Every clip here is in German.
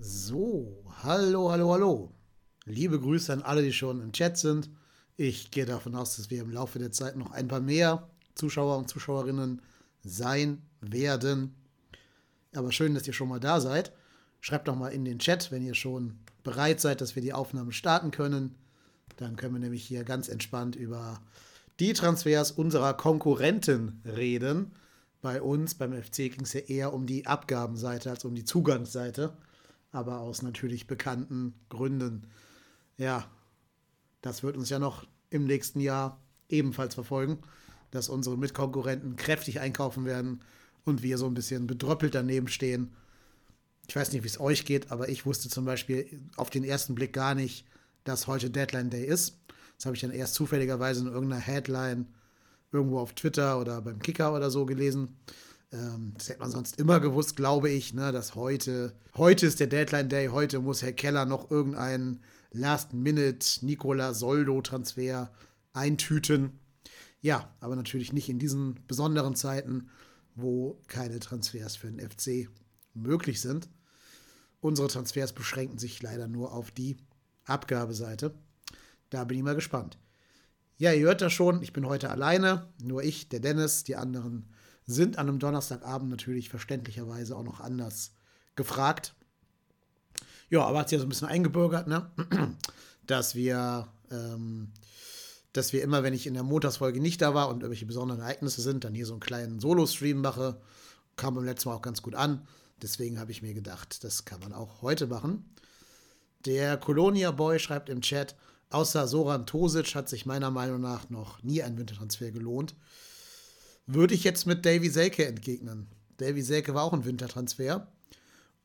So, hallo, hallo, hallo. Liebe Grüße an alle, die schon im Chat sind. Ich gehe davon aus, dass wir im Laufe der Zeit noch ein paar mehr Zuschauer und Zuschauerinnen sein werden. Aber schön, dass ihr schon mal da seid. Schreibt doch mal in den Chat, wenn ihr schon bereit seid, dass wir die Aufnahme starten können. Dann können wir nämlich hier ganz entspannt über die Transfers unserer Konkurrenten reden. Bei uns, beim FC, ging es ja eher um die Abgabenseite als um die Zugangsseite. Aber aus natürlich bekannten Gründen. Ja, das wird uns ja noch im nächsten Jahr ebenfalls verfolgen, dass unsere Mitkonkurrenten kräftig einkaufen werden und wir so ein bisschen bedröppelt daneben stehen. Ich weiß nicht, wie es euch geht, aber ich wusste zum Beispiel auf den ersten Blick gar nicht, dass heute Deadline Day ist. Das habe ich dann erst zufälligerweise in irgendeiner Headline irgendwo auf Twitter oder beim Kicker oder so gelesen. Ähm, das hätte man sonst immer gewusst, glaube ich, ne, dass heute, heute ist der Deadline Day, heute muss Herr Keller noch irgendeinen Last-Minute Nicola Soldo-Transfer eintüten. Ja, aber natürlich nicht in diesen besonderen Zeiten, wo keine Transfers für den FC möglich sind. Unsere Transfers beschränken sich leider nur auf die Abgabeseite. Da bin ich mal gespannt. Ja, ihr hört das schon, ich bin heute alleine, nur ich, der Dennis, die anderen sind an einem Donnerstagabend natürlich verständlicherweise auch noch anders gefragt. Ja, aber hat sich ja so ein bisschen eingebürgert, ne? dass wir, ähm, dass wir immer, wenn ich in der Montagsfolge nicht da war und irgendwelche besonderen Ereignisse sind, dann hier so einen kleinen Solo-Stream mache. Kam beim letzten Mal auch ganz gut an. Deswegen habe ich mir gedacht, das kann man auch heute machen. Der Colonia Boy schreibt im Chat, außer Soran Tosic hat sich meiner Meinung nach noch nie ein Wintertransfer gelohnt. Würde ich jetzt mit Davy Selke entgegnen. Davy Selke war auch ein Wintertransfer.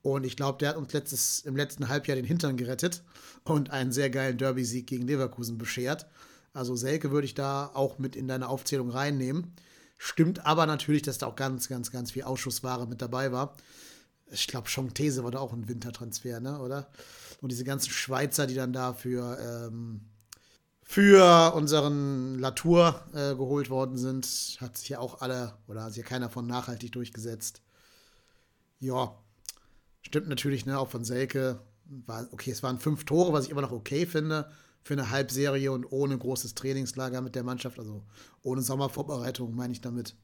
Und ich glaube, der hat uns letztes, im letzten Halbjahr den Hintern gerettet und einen sehr geilen Derby-Sieg gegen Leverkusen beschert. Also Selke würde ich da auch mit in deine Aufzählung reinnehmen. Stimmt aber natürlich, dass da auch ganz, ganz, ganz viel Ausschussware mit dabei war. Ich glaube, These war da auch ein Wintertransfer, ne, oder? Und diese ganzen Schweizer, die dann da für, ähm, für unseren Latour äh, geholt worden sind, hat sich ja auch alle, oder hat sich ja keiner von nachhaltig durchgesetzt. Ja, Stimmt natürlich, ne, auch von Selke. War, okay, es waren fünf Tore, was ich immer noch okay finde für eine Halbserie und ohne großes Trainingslager mit der Mannschaft, also ohne Sommervorbereitung, meine ich damit.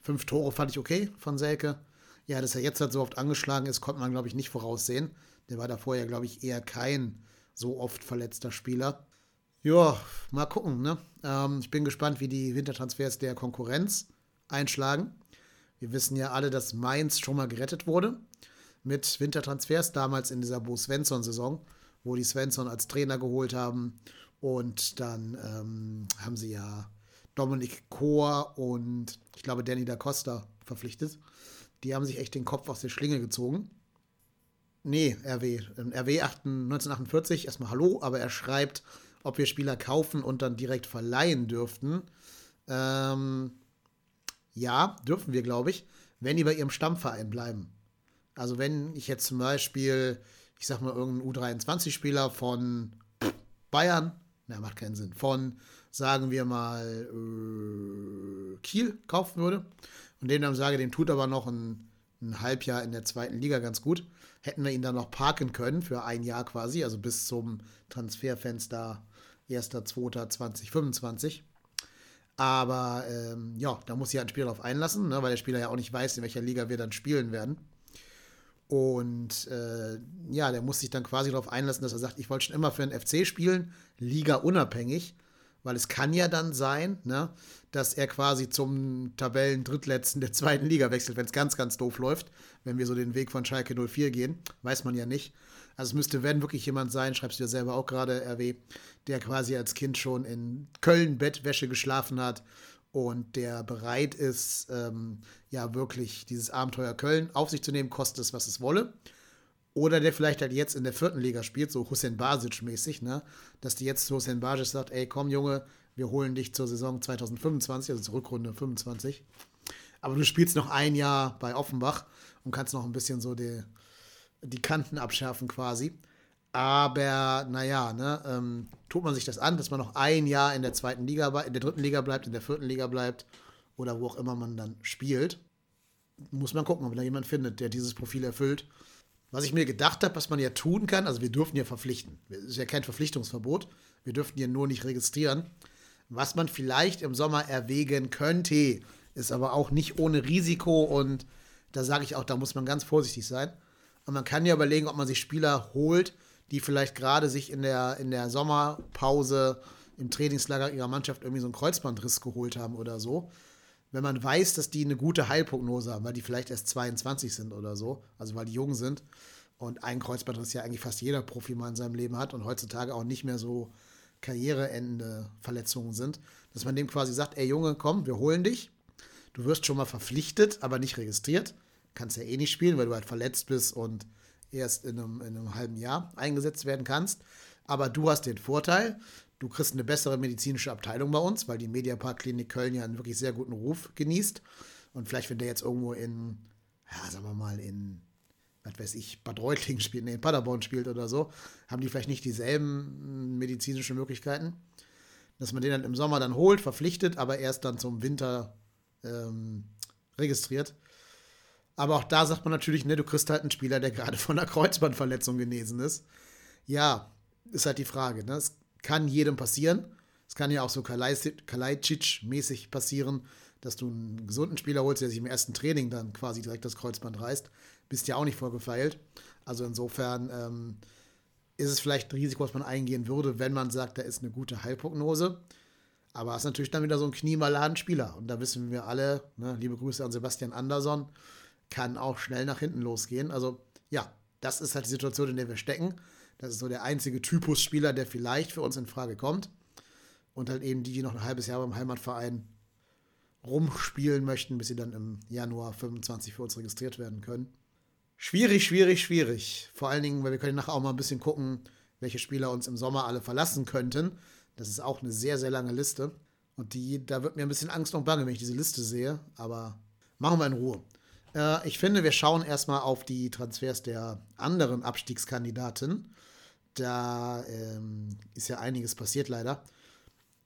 Fünf Tore fand ich okay von Selke. Ja, dass er jetzt halt so oft angeschlagen ist, konnte man, glaube ich, nicht voraussehen. Der war da vorher, glaube ich, eher kein so oft verletzter Spieler. Ja, mal gucken, ne? Ähm, ich bin gespannt, wie die Wintertransfers der Konkurrenz einschlagen. Wir wissen ja alle, dass Mainz schon mal gerettet wurde mit Wintertransfers, damals in dieser Bo Svensson-Saison, wo die Svensson als Trainer geholt haben. Und dann ähm, haben sie ja Dominik Kohr und ich glaube Danny da Costa verpflichtet. Die haben sich echt den Kopf aus der Schlinge gezogen. Nee, RW. RW 1948, erstmal Hallo, aber er schreibt, ob wir Spieler kaufen und dann direkt verleihen dürften. Ähm, ja, dürfen wir, glaube ich, wenn die bei ihrem Stammverein bleiben. Also wenn ich jetzt zum Beispiel, ich sag mal, irgendeinen U23-Spieler von Bayern, na, macht keinen Sinn, von, sagen wir mal, äh, Kiel kaufen würde und dem dann sage, dem tut aber noch ein, ein Halbjahr in der zweiten Liga ganz gut, hätten wir ihn dann noch parken können für ein Jahr quasi, also bis zum Transferfenster 1.2.2025. Aber ähm, ja, da muss sich ein Spieler darauf einlassen, ne, weil der Spieler ja auch nicht weiß, in welcher Liga wir dann spielen werden. Und äh, ja, der muss sich dann quasi darauf einlassen, dass er sagt, ich wollte schon immer für den FC spielen, Liga unabhängig, weil es kann ja dann sein, ne, dass er quasi zum Tabellen-Drittletzten der zweiten Liga wechselt, wenn es ganz, ganz doof läuft, wenn wir so den Weg von Schalke 04 gehen, weiß man ja nicht. Also es müsste, wenn wirklich jemand sein, schreibst du ja selber auch gerade, RW, der quasi als Kind schon in Köln Bettwäsche geschlafen hat und der bereit ist, ähm, ja wirklich dieses Abenteuer Köln auf sich zu nehmen, kostet es, was es wolle. Oder der vielleicht halt jetzt in der vierten Liga spielt, so Hussein Basic-mäßig, ne? Dass die jetzt Hussein Basic sagt, ey, komm Junge, wir holen dich zur Saison 2025, also zur Rückrunde 25. Aber du spielst noch ein Jahr bei Offenbach und kannst noch ein bisschen so die, die Kanten abschärfen quasi. Aber naja, ne, ähm, tut man sich das an, dass man noch ein Jahr in der zweiten Liga, in der dritten Liga bleibt, in der vierten Liga bleibt oder wo auch immer man dann spielt. Muss man gucken, ob da jemand findet, der dieses Profil erfüllt. Was ich mir gedacht habe, was man ja tun kann, also wir dürfen ja verpflichten. Es ist ja kein Verpflichtungsverbot. Wir dürften hier nur nicht registrieren. Was man vielleicht im Sommer erwägen könnte, ist aber auch nicht ohne Risiko und da sage ich auch, da muss man ganz vorsichtig sein. Und man kann ja überlegen, ob man sich Spieler holt, die vielleicht gerade sich in der, in der Sommerpause im Trainingslager ihrer Mannschaft irgendwie so einen Kreuzbandriss geholt haben oder so. Wenn man weiß, dass die eine gute Heilprognose haben, weil die vielleicht erst 22 sind oder so, also weil die jung sind und ein Kreuzbandriss ja eigentlich fast jeder Profi mal in seinem Leben hat und heutzutage auch nicht mehr so karriereende Verletzungen sind, dass man dem quasi sagt, ey Junge, komm, wir holen dich. Du wirst schon mal verpflichtet, aber nicht registriert. Kannst ja eh nicht spielen, weil du halt verletzt bist und erst in einem, in einem halben Jahr eingesetzt werden kannst. Aber du hast den Vorteil, du kriegst eine bessere medizinische Abteilung bei uns, weil die Mediapark Klinik Köln ja einen wirklich sehr guten Ruf genießt. Und vielleicht, wenn der jetzt irgendwo in, ja, sagen wir mal, in was weiß ich, Bad Reutlingen spielt, nee, in Paderborn spielt oder so, haben die vielleicht nicht dieselben medizinischen Möglichkeiten. Dass man den dann im Sommer dann holt, verpflichtet, aber erst dann zum Winter ähm, registriert. Aber auch da sagt man natürlich, ne, du kriegst halt einen Spieler, der gerade von einer Kreuzbandverletzung genesen ist. Ja, ist halt die Frage. Ne? Es kann jedem passieren. Es kann ja auch so Kalajdzic-mäßig passieren, dass du einen gesunden Spieler holst, der sich im ersten Training dann quasi direkt das Kreuzband reißt bist ja auch nicht vorgefeilt. Also insofern ähm, ist es vielleicht ein Risiko, was man eingehen würde, wenn man sagt, da ist eine gute Heilprognose. Aber es ist natürlich dann wieder so ein kniemaladen Spieler. Und da wissen wir alle, ne, liebe Grüße an Sebastian Andersson, kann auch schnell nach hinten losgehen. Also ja, das ist halt die Situation, in der wir stecken. Das ist so der einzige Typus Spieler, der vielleicht für uns in Frage kommt. Und halt eben die, die noch ein halbes Jahr beim Heimatverein rumspielen möchten, bis sie dann im Januar 25 für uns registriert werden können. Schwierig, schwierig, schwierig. Vor allen Dingen, weil wir können nachher auch mal ein bisschen gucken, welche Spieler uns im Sommer alle verlassen könnten. Das ist auch eine sehr, sehr lange Liste. Und die, da wird mir ein bisschen Angst und Bange, wenn ich diese Liste sehe. Aber machen wir in Ruhe. Äh, ich finde, wir schauen erstmal auf die Transfers der anderen Abstiegskandidaten. Da ähm, ist ja einiges passiert leider.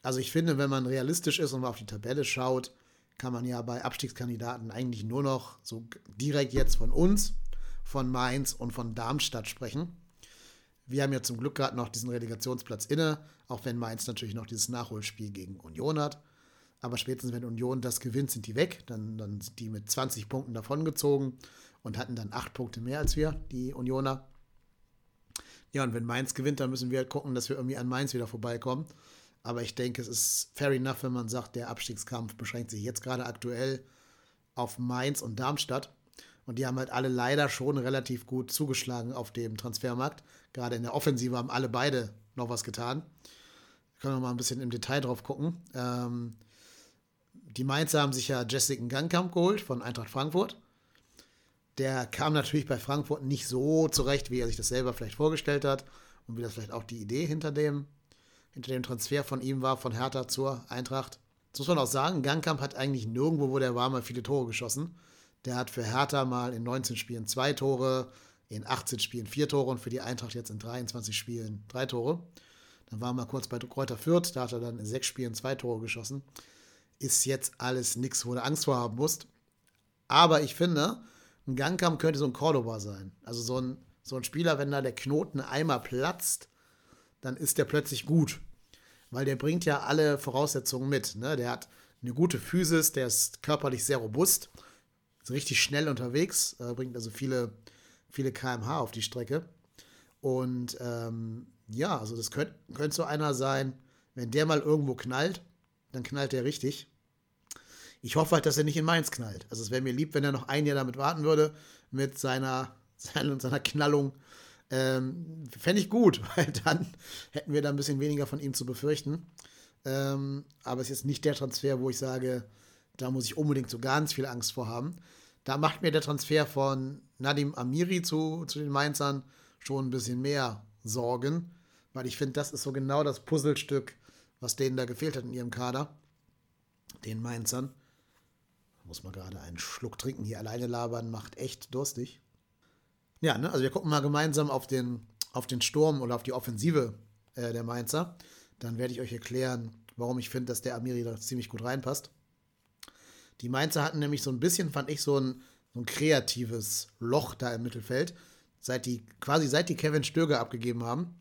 Also ich finde, wenn man realistisch ist und mal auf die Tabelle schaut, kann man ja bei Abstiegskandidaten eigentlich nur noch so direkt jetzt von uns von Mainz und von Darmstadt sprechen. Wir haben ja zum Glück gerade noch diesen Relegationsplatz inne, auch wenn Mainz natürlich noch dieses Nachholspiel gegen Union hat. Aber spätestens, wenn Union das gewinnt, sind die weg. Dann, dann sind die mit 20 Punkten davongezogen und hatten dann 8 Punkte mehr als wir, die Unioner. Ja, und wenn Mainz gewinnt, dann müssen wir halt gucken, dass wir irgendwie an Mainz wieder vorbeikommen. Aber ich denke, es ist fair enough, wenn man sagt, der Abstiegskampf beschränkt sich jetzt gerade aktuell auf Mainz und Darmstadt. Und die haben halt alle leider schon relativ gut zugeschlagen auf dem Transfermarkt. Gerade in der Offensive haben alle beide noch was getan. Können wir mal ein bisschen im Detail drauf gucken. Ähm, die Mainzer haben sich ja Jessica Gangkamp geholt von Eintracht Frankfurt. Der kam natürlich bei Frankfurt nicht so zurecht, wie er sich das selber vielleicht vorgestellt hat und wie das vielleicht auch die Idee hinter dem, hinter dem Transfer von ihm war, von Hertha zur Eintracht. Das muss man auch sagen, Gangkamp hat eigentlich nirgendwo, wo der war, mal viele Tore geschossen. Der hat für Hertha mal in 19 Spielen zwei Tore, in 18 Spielen vier Tore und für die Eintracht jetzt in 23 Spielen drei Tore. Dann war er mal kurz bei Kräuter Fürth, da hat er dann in sechs Spielen zwei Tore geschossen. Ist jetzt alles nichts, wo du Angst vor haben musst. Aber ich finde, ein Gangkampf könnte so ein Cordoba sein. Also so ein, so ein Spieler, wenn da der Knoten einmal platzt, dann ist der plötzlich gut. Weil der bringt ja alle Voraussetzungen mit. Ne? Der hat eine gute Physis, der ist körperlich sehr robust ist richtig schnell unterwegs, äh, bringt also viele, viele kmh auf die Strecke. Und ähm, ja, also das könnte könnt so einer sein, wenn der mal irgendwo knallt, dann knallt der richtig. Ich hoffe halt, dass er nicht in Mainz knallt. Also es wäre mir lieb, wenn er noch ein Jahr damit warten würde, mit seiner, seiner, seiner Knallung. Ähm, Fände ich gut, weil dann hätten wir da ein bisschen weniger von ihm zu befürchten. Ähm, aber es ist jetzt nicht der Transfer, wo ich sage, da muss ich unbedingt so ganz viel Angst vor haben. Da macht mir der Transfer von Nadim Amiri zu, zu den Mainzern schon ein bisschen mehr Sorgen, weil ich finde, das ist so genau das Puzzlestück, was denen da gefehlt hat in ihrem Kader. Den Mainzern. Muss man gerade einen Schluck trinken. Hier alleine labern macht echt durstig. Ja, ne? also wir gucken mal gemeinsam auf den, auf den Sturm oder auf die Offensive äh, der Mainzer. Dann werde ich euch erklären, warum ich finde, dass der Amiri da ziemlich gut reinpasst. Die Mainzer hatten nämlich so ein bisschen, fand ich, so ein, so ein kreatives Loch da im Mittelfeld. seit die, quasi seit die Kevin Stöger abgegeben haben,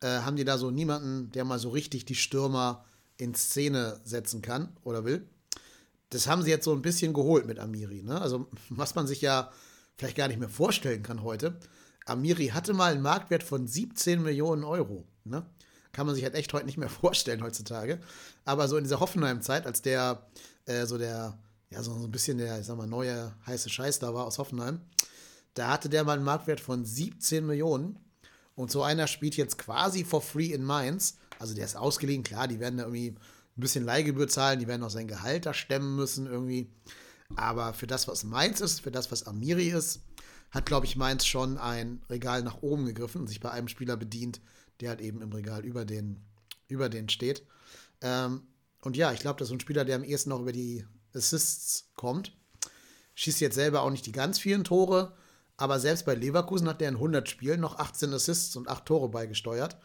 äh, haben die da so niemanden, der mal so richtig die Stürmer in Szene setzen kann oder will. Das haben sie jetzt so ein bisschen geholt mit Amiri. Ne? Also, was man sich ja vielleicht gar nicht mehr vorstellen kann heute. Amiri hatte mal einen Marktwert von 17 Millionen Euro. Ne? Kann man sich halt echt heute nicht mehr vorstellen heutzutage. Aber so in dieser Hoffenheim-Zeit, als der äh, so der, ja, so, so ein bisschen der, ich sag mal, neue heiße Scheiß da war aus Hoffenheim, da hatte der mal einen Marktwert von 17 Millionen. Und so einer spielt jetzt quasi for free in Mainz. Also der ist ausgeliehen, klar, die werden da irgendwie ein bisschen Leihgebühr zahlen, die werden auch sein Gehalt da stemmen müssen irgendwie. Aber für das, was Mainz ist, für das, was Amiri ist, hat, glaube ich, Mainz schon ein Regal nach oben gegriffen und sich bei einem Spieler bedient, der halt eben im Regal über den, über den steht. Ähm, und ja, ich glaube, das ist ein Spieler, der am ehesten noch über die Assists kommt. Schießt jetzt selber auch nicht die ganz vielen Tore, aber selbst bei Leverkusen hat der in 100 Spielen noch 18 Assists und 8 Tore beigesteuert.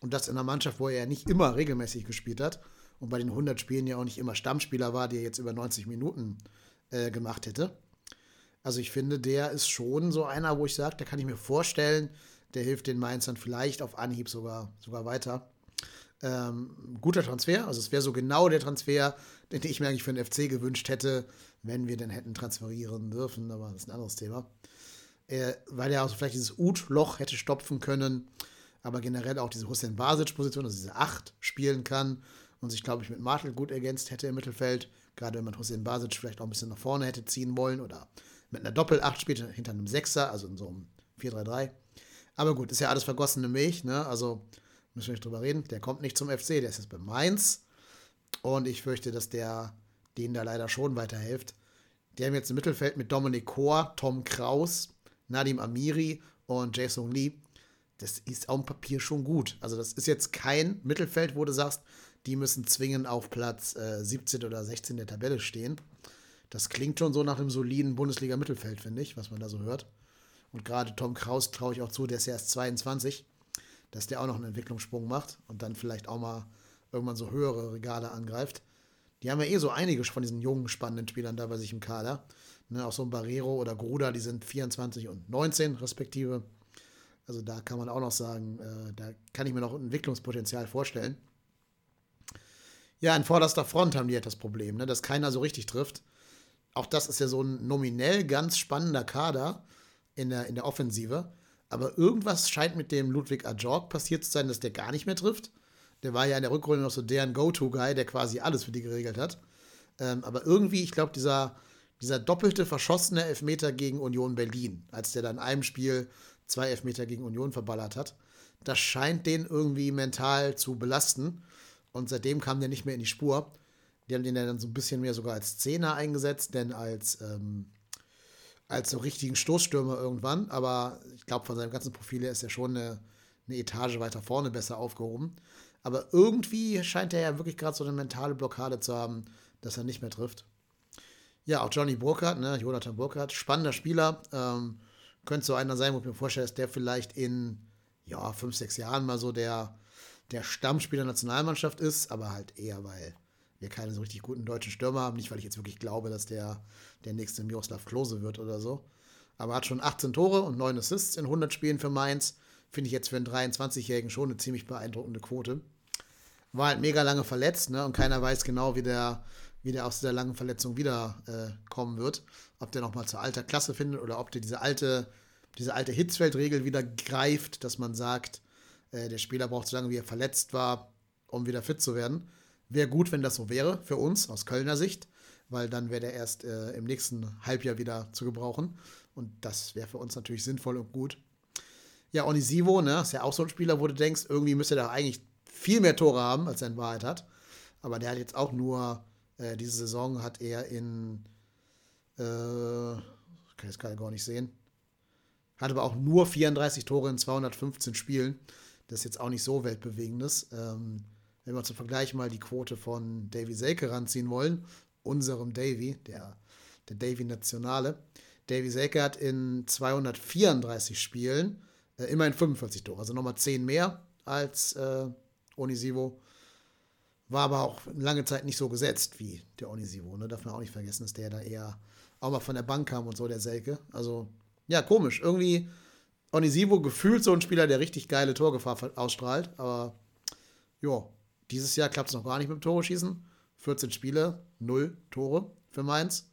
Und das in einer Mannschaft, wo er ja nicht immer regelmäßig gespielt hat und bei den 100 Spielen ja auch nicht immer Stammspieler war, der jetzt über 90 Minuten äh, gemacht hätte. Also ich finde, der ist schon so einer, wo ich sage, da kann ich mir vorstellen, der hilft den Mainzern vielleicht auf Anhieb sogar, sogar weiter. Ähm, guter Transfer, also es wäre so genau der Transfer, den ich mir eigentlich für den FC gewünscht hätte, wenn wir den hätten transferieren dürfen, aber das ist ein anderes Thema. Äh, weil er auch vielleicht dieses Ut-Loch hätte stopfen können, aber generell auch diese Hussein Basic-Position, also diese Acht spielen kann und sich, glaube ich, mit Martel gut ergänzt hätte im Mittelfeld. Gerade wenn man Hussein Basic vielleicht auch ein bisschen nach vorne hätte ziehen wollen oder mit einer Doppel-8 spielt hinter einem Sechser, also in so einem 4-3-3. Aber gut, ist ja alles vergossene Milch, ne? Also müssen wir nicht drüber reden. Der kommt nicht zum FC, der ist jetzt bei Mainz. Und ich fürchte, dass der denen da leider schon weiterhilft. Die haben jetzt im Mittelfeld mit Dominik Kor, Tom Kraus, Nadim Amiri und Jason Lee. Das ist auf dem Papier schon gut. Also, das ist jetzt kein Mittelfeld, wo du sagst, die müssen zwingend auf Platz äh, 17 oder 16 der Tabelle stehen. Das klingt schon so nach einem soliden Bundesliga-Mittelfeld, finde ich, was man da so hört. Und gerade Tom Kraus traue ich auch zu, der ist ja erst 22, dass der auch noch einen Entwicklungssprung macht und dann vielleicht auch mal irgendwann so höhere Regale angreift. Die haben ja eh so einige von diesen jungen, spannenden Spielern da bei sich im Kader. Ne, auch so ein Barrero oder Gruda, die sind 24 und 19 respektive. Also da kann man auch noch sagen, äh, da kann ich mir noch Entwicklungspotenzial vorstellen. Ja, in vorderster Front haben die halt das Problem, ne, dass keiner so richtig trifft. Auch das ist ja so ein nominell ganz spannender Kader in der, in der Offensive. Aber irgendwas scheint mit dem Ludwig Ajorg passiert zu sein, dass der gar nicht mehr trifft. Der war ja in der Rückrunde noch so deren Go-To-Guy, der quasi alles für die geregelt hat. Ähm, aber irgendwie, ich glaube, dieser, dieser doppelte verschossene Elfmeter gegen Union Berlin, als der dann in einem Spiel zwei Elfmeter gegen Union verballert hat, das scheint den irgendwie mental zu belasten. Und seitdem kam der nicht mehr in die Spur. Die haben den dann so ein bisschen mehr sogar als Zehner eingesetzt, denn als, ähm, als so richtigen Stoßstürmer irgendwann. Aber ich glaube, von seinem ganzen Profil her ist er schon eine, eine Etage weiter vorne besser aufgehoben. Aber irgendwie scheint er ja wirklich gerade so eine mentale Blockade zu haben, dass er nicht mehr trifft. Ja, auch Johnny Burkhardt, ne, Jonathan Burkhardt, spannender Spieler. Ähm, könnte so einer sein, wo ich mir vorstelle, dass der vielleicht in ja, fünf, sechs Jahren mal so der der Stammspieler der Nationalmannschaft ist, aber halt eher, weil wir keine so richtig guten deutschen Stürmer haben. Nicht, weil ich jetzt wirklich glaube, dass der der nächste Miroslav Klose wird oder so. Aber hat schon 18 Tore und 9 Assists in 100 Spielen für Mainz. Finde ich jetzt für einen 23-Jährigen schon eine ziemlich beeindruckende Quote. War halt mega lange verletzt, ne? Und keiner weiß genau, wie der, wie der aus dieser langen Verletzung wiederkommen äh, wird. Ob der nochmal zur alter Klasse findet oder ob der diese alte, diese alte Hitzfeldregel wieder greift, dass man sagt, äh, der Spieler braucht so lange, wie er verletzt war, um wieder fit zu werden. Wäre gut, wenn das so wäre für uns aus Kölner Sicht, weil dann wäre der erst äh, im nächsten Halbjahr wieder zu gebrauchen. Und das wäre für uns natürlich sinnvoll und gut. Ja, Onisivo, ne, ist ja auch so ein Spieler, wo du denkst, irgendwie müsste er eigentlich viel mehr Tore haben, als er in Wahrheit hat. Aber der hat jetzt auch nur, äh, diese Saison hat er in, äh, kann ich gerade gar nicht sehen, hat aber auch nur 34 Tore in 215 Spielen. Das ist jetzt auch nicht so weltbewegendes. Ähm, wenn wir zum Vergleich mal die Quote von Davy Selke ranziehen wollen, unserem Davy, der, der Davy Nationale. Davy Selke hat in 234 Spielen äh, immerhin 45 Tore, also nochmal 10 mehr als äh, Onisivo. War aber auch lange Zeit nicht so gesetzt wie der Onisivo. Ne? Darf man auch nicht vergessen, dass der da eher auch mal von der Bank kam und so, der Selke. Also, ja, komisch. Irgendwie Onisivo gefühlt so ein Spieler, der richtig geile Torgefahr ausstrahlt, aber ja, dieses Jahr klappt es noch gar nicht mit dem Tore schießen. 14 Spiele, 0 Tore für Mainz.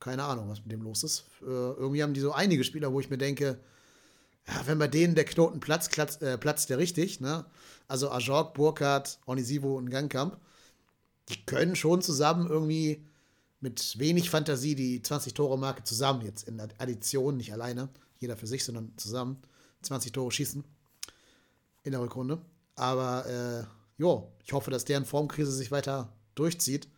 Keine Ahnung, was mit dem los ist. Äh, irgendwie haben die so einige Spieler, wo ich mir denke, ja, wenn bei denen der Knoten platzt, platzt, äh, platzt der richtig. Ne? Also Ajorg, Burkhardt, Onisivo und Gangkamp, die können schon zusammen irgendwie mit wenig Fantasie die 20-Tore-Marke zusammen jetzt in Addition, nicht alleine, jeder für sich, sondern zusammen 20 Tore schießen in der Rückrunde. Aber äh, jo, ich hoffe, dass deren Formkrise sich weiter durchzieht.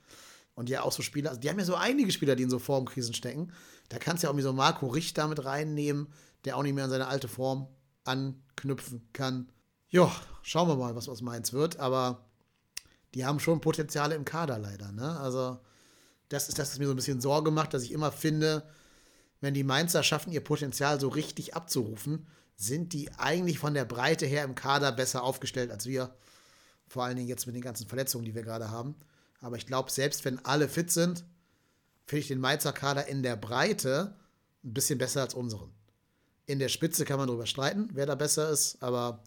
Und ja, auch so Spieler, also die haben ja so einige Spieler, die in so Formkrisen stecken. Da kannst du ja auch so Marco Richter mit reinnehmen, der auch nicht mehr an seine alte Form anknüpfen kann. Ja, schauen wir mal, was aus Mainz wird. Aber die haben schon Potenziale im Kader leider. Ne? Also, das ist das, was mir so ein bisschen Sorge macht, dass ich immer finde, wenn die Mainzer schaffen, ihr Potenzial so richtig abzurufen, sind die eigentlich von der Breite her im Kader besser aufgestellt als wir. Vor allen Dingen jetzt mit den ganzen Verletzungen, die wir gerade haben. Aber ich glaube, selbst wenn alle fit sind, finde ich den Mainzer Kader in der Breite ein bisschen besser als unseren. In der Spitze kann man darüber streiten, wer da besser ist, aber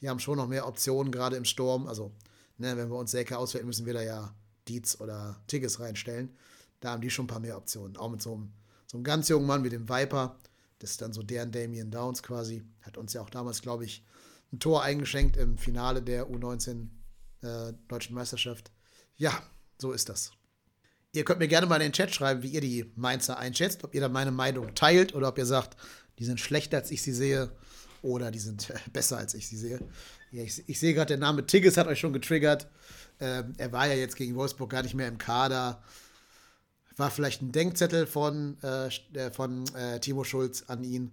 die haben schon noch mehr Optionen, gerade im Sturm. Also, ne, wenn wir uns Selke auswählen, müssen wir da ja Dietz oder Tigges reinstellen. Da haben die schon ein paar mehr Optionen. Auch mit so einem, so einem ganz jungen Mann wie dem Viper. Das ist dann so deren Damien Downs quasi. Hat uns ja auch damals, glaube ich, ein Tor eingeschenkt im Finale der U19 äh, Deutschen Meisterschaft. Ja, so ist das. Ihr könnt mir gerne mal in den Chat schreiben, wie ihr die Mainzer einschätzt, ob ihr da meine Meinung teilt oder ob ihr sagt, die sind schlechter, als ich sie sehe oder die sind besser, als ich sie sehe. Ja, ich, ich sehe gerade, der Name Tigges hat euch schon getriggert. Ähm, er war ja jetzt gegen Wolfsburg gar nicht mehr im Kader. War vielleicht ein Denkzettel von, äh, äh von äh, Timo Schulz an ihn,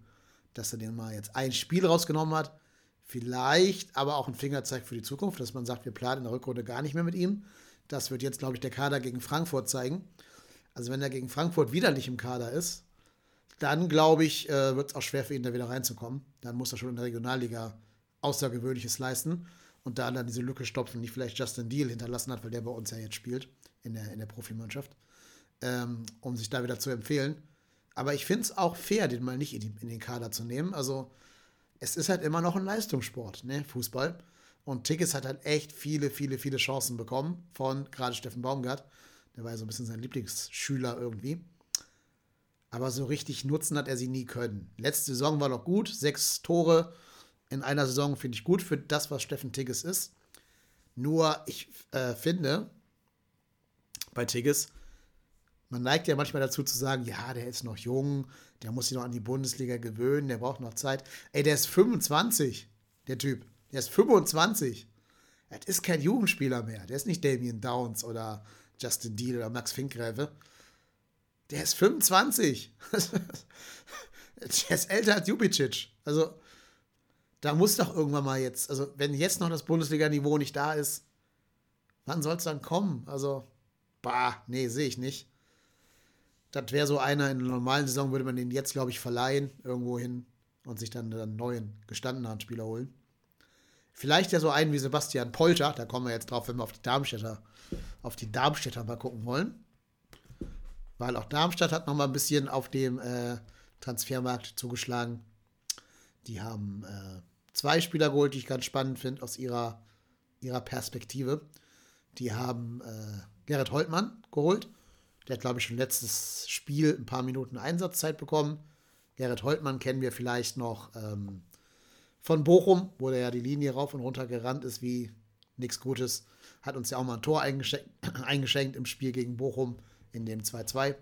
dass er den mal jetzt ein Spiel rausgenommen hat. Vielleicht aber auch ein Fingerzeig für die Zukunft, dass man sagt, wir planen in der Rückrunde gar nicht mehr mit ihm. Das wird jetzt, glaube ich, der Kader gegen Frankfurt zeigen. Also wenn er gegen Frankfurt wieder nicht im Kader ist, dann glaube ich, äh, wird es auch schwer für ihn, da wieder reinzukommen. Dann muss er schon in der Regionalliga Außergewöhnliches leisten und da dann diese Lücke stopfen, die vielleicht Justin Deal hinterlassen hat, weil der bei uns ja jetzt spielt in der, in der Profimannschaft, ähm, um sich da wieder zu empfehlen. Aber ich finde es auch fair, den mal nicht in, die, in, den Kader zu nehmen. Also es ist halt immer noch ein Leistungssport, ne, Fußball. Und Tickets hat halt echt viele, viele, viele Chancen bekommen von gerade Steffen Baumgart. Der war ja so ein bisschen sein Lieblingsschüler irgendwie. Aber so richtig nutzen hat er sie nie können. Letzte Saison war noch gut, sechs Tore in einer Saison finde ich gut für das, was Steffen Tigges ist. Nur ich äh, finde bei Tigges, man neigt ja manchmal dazu zu sagen, ja, der ist noch jung, der muss sich noch an die Bundesliga gewöhnen, der braucht noch Zeit. Ey, der ist 25, der Typ. Der ist 25. Das ist kein Jugendspieler mehr. Der ist nicht Damien Downs oder Justin Deal oder Max Finkgräfe. Der ist 25. der ist älter als Jubicic. Also, da muss doch irgendwann mal jetzt, also, wenn jetzt noch das Bundesliga-Niveau nicht da ist, wann soll es dann kommen? Also, bah, nee, sehe ich nicht. Das wäre so einer in einer normalen Saison, würde man den jetzt, glaube ich, verleihen, irgendwo hin und sich dann einen neuen, gestandenen Spieler holen. Vielleicht ja so einen wie Sebastian Polter, da kommen wir jetzt drauf, wenn wir auf die Darmstädter, auf die Darmstädter mal gucken wollen. Weil auch Darmstadt hat noch mal ein bisschen auf dem äh, Transfermarkt zugeschlagen. Die haben äh, zwei Spieler geholt, die ich ganz spannend finde aus ihrer, ihrer Perspektive. Die haben äh, Gerrit Holtmann geholt. Der hat, glaube ich, schon letztes Spiel ein paar Minuten Einsatzzeit bekommen. Gerrit Holtmann kennen wir vielleicht noch ähm, von Bochum, wo der ja die Linie rauf und runter gerannt ist wie nichts Gutes. Hat uns ja auch mal ein Tor eingeschenkt, eingeschenkt im Spiel gegen Bochum in dem 2-2.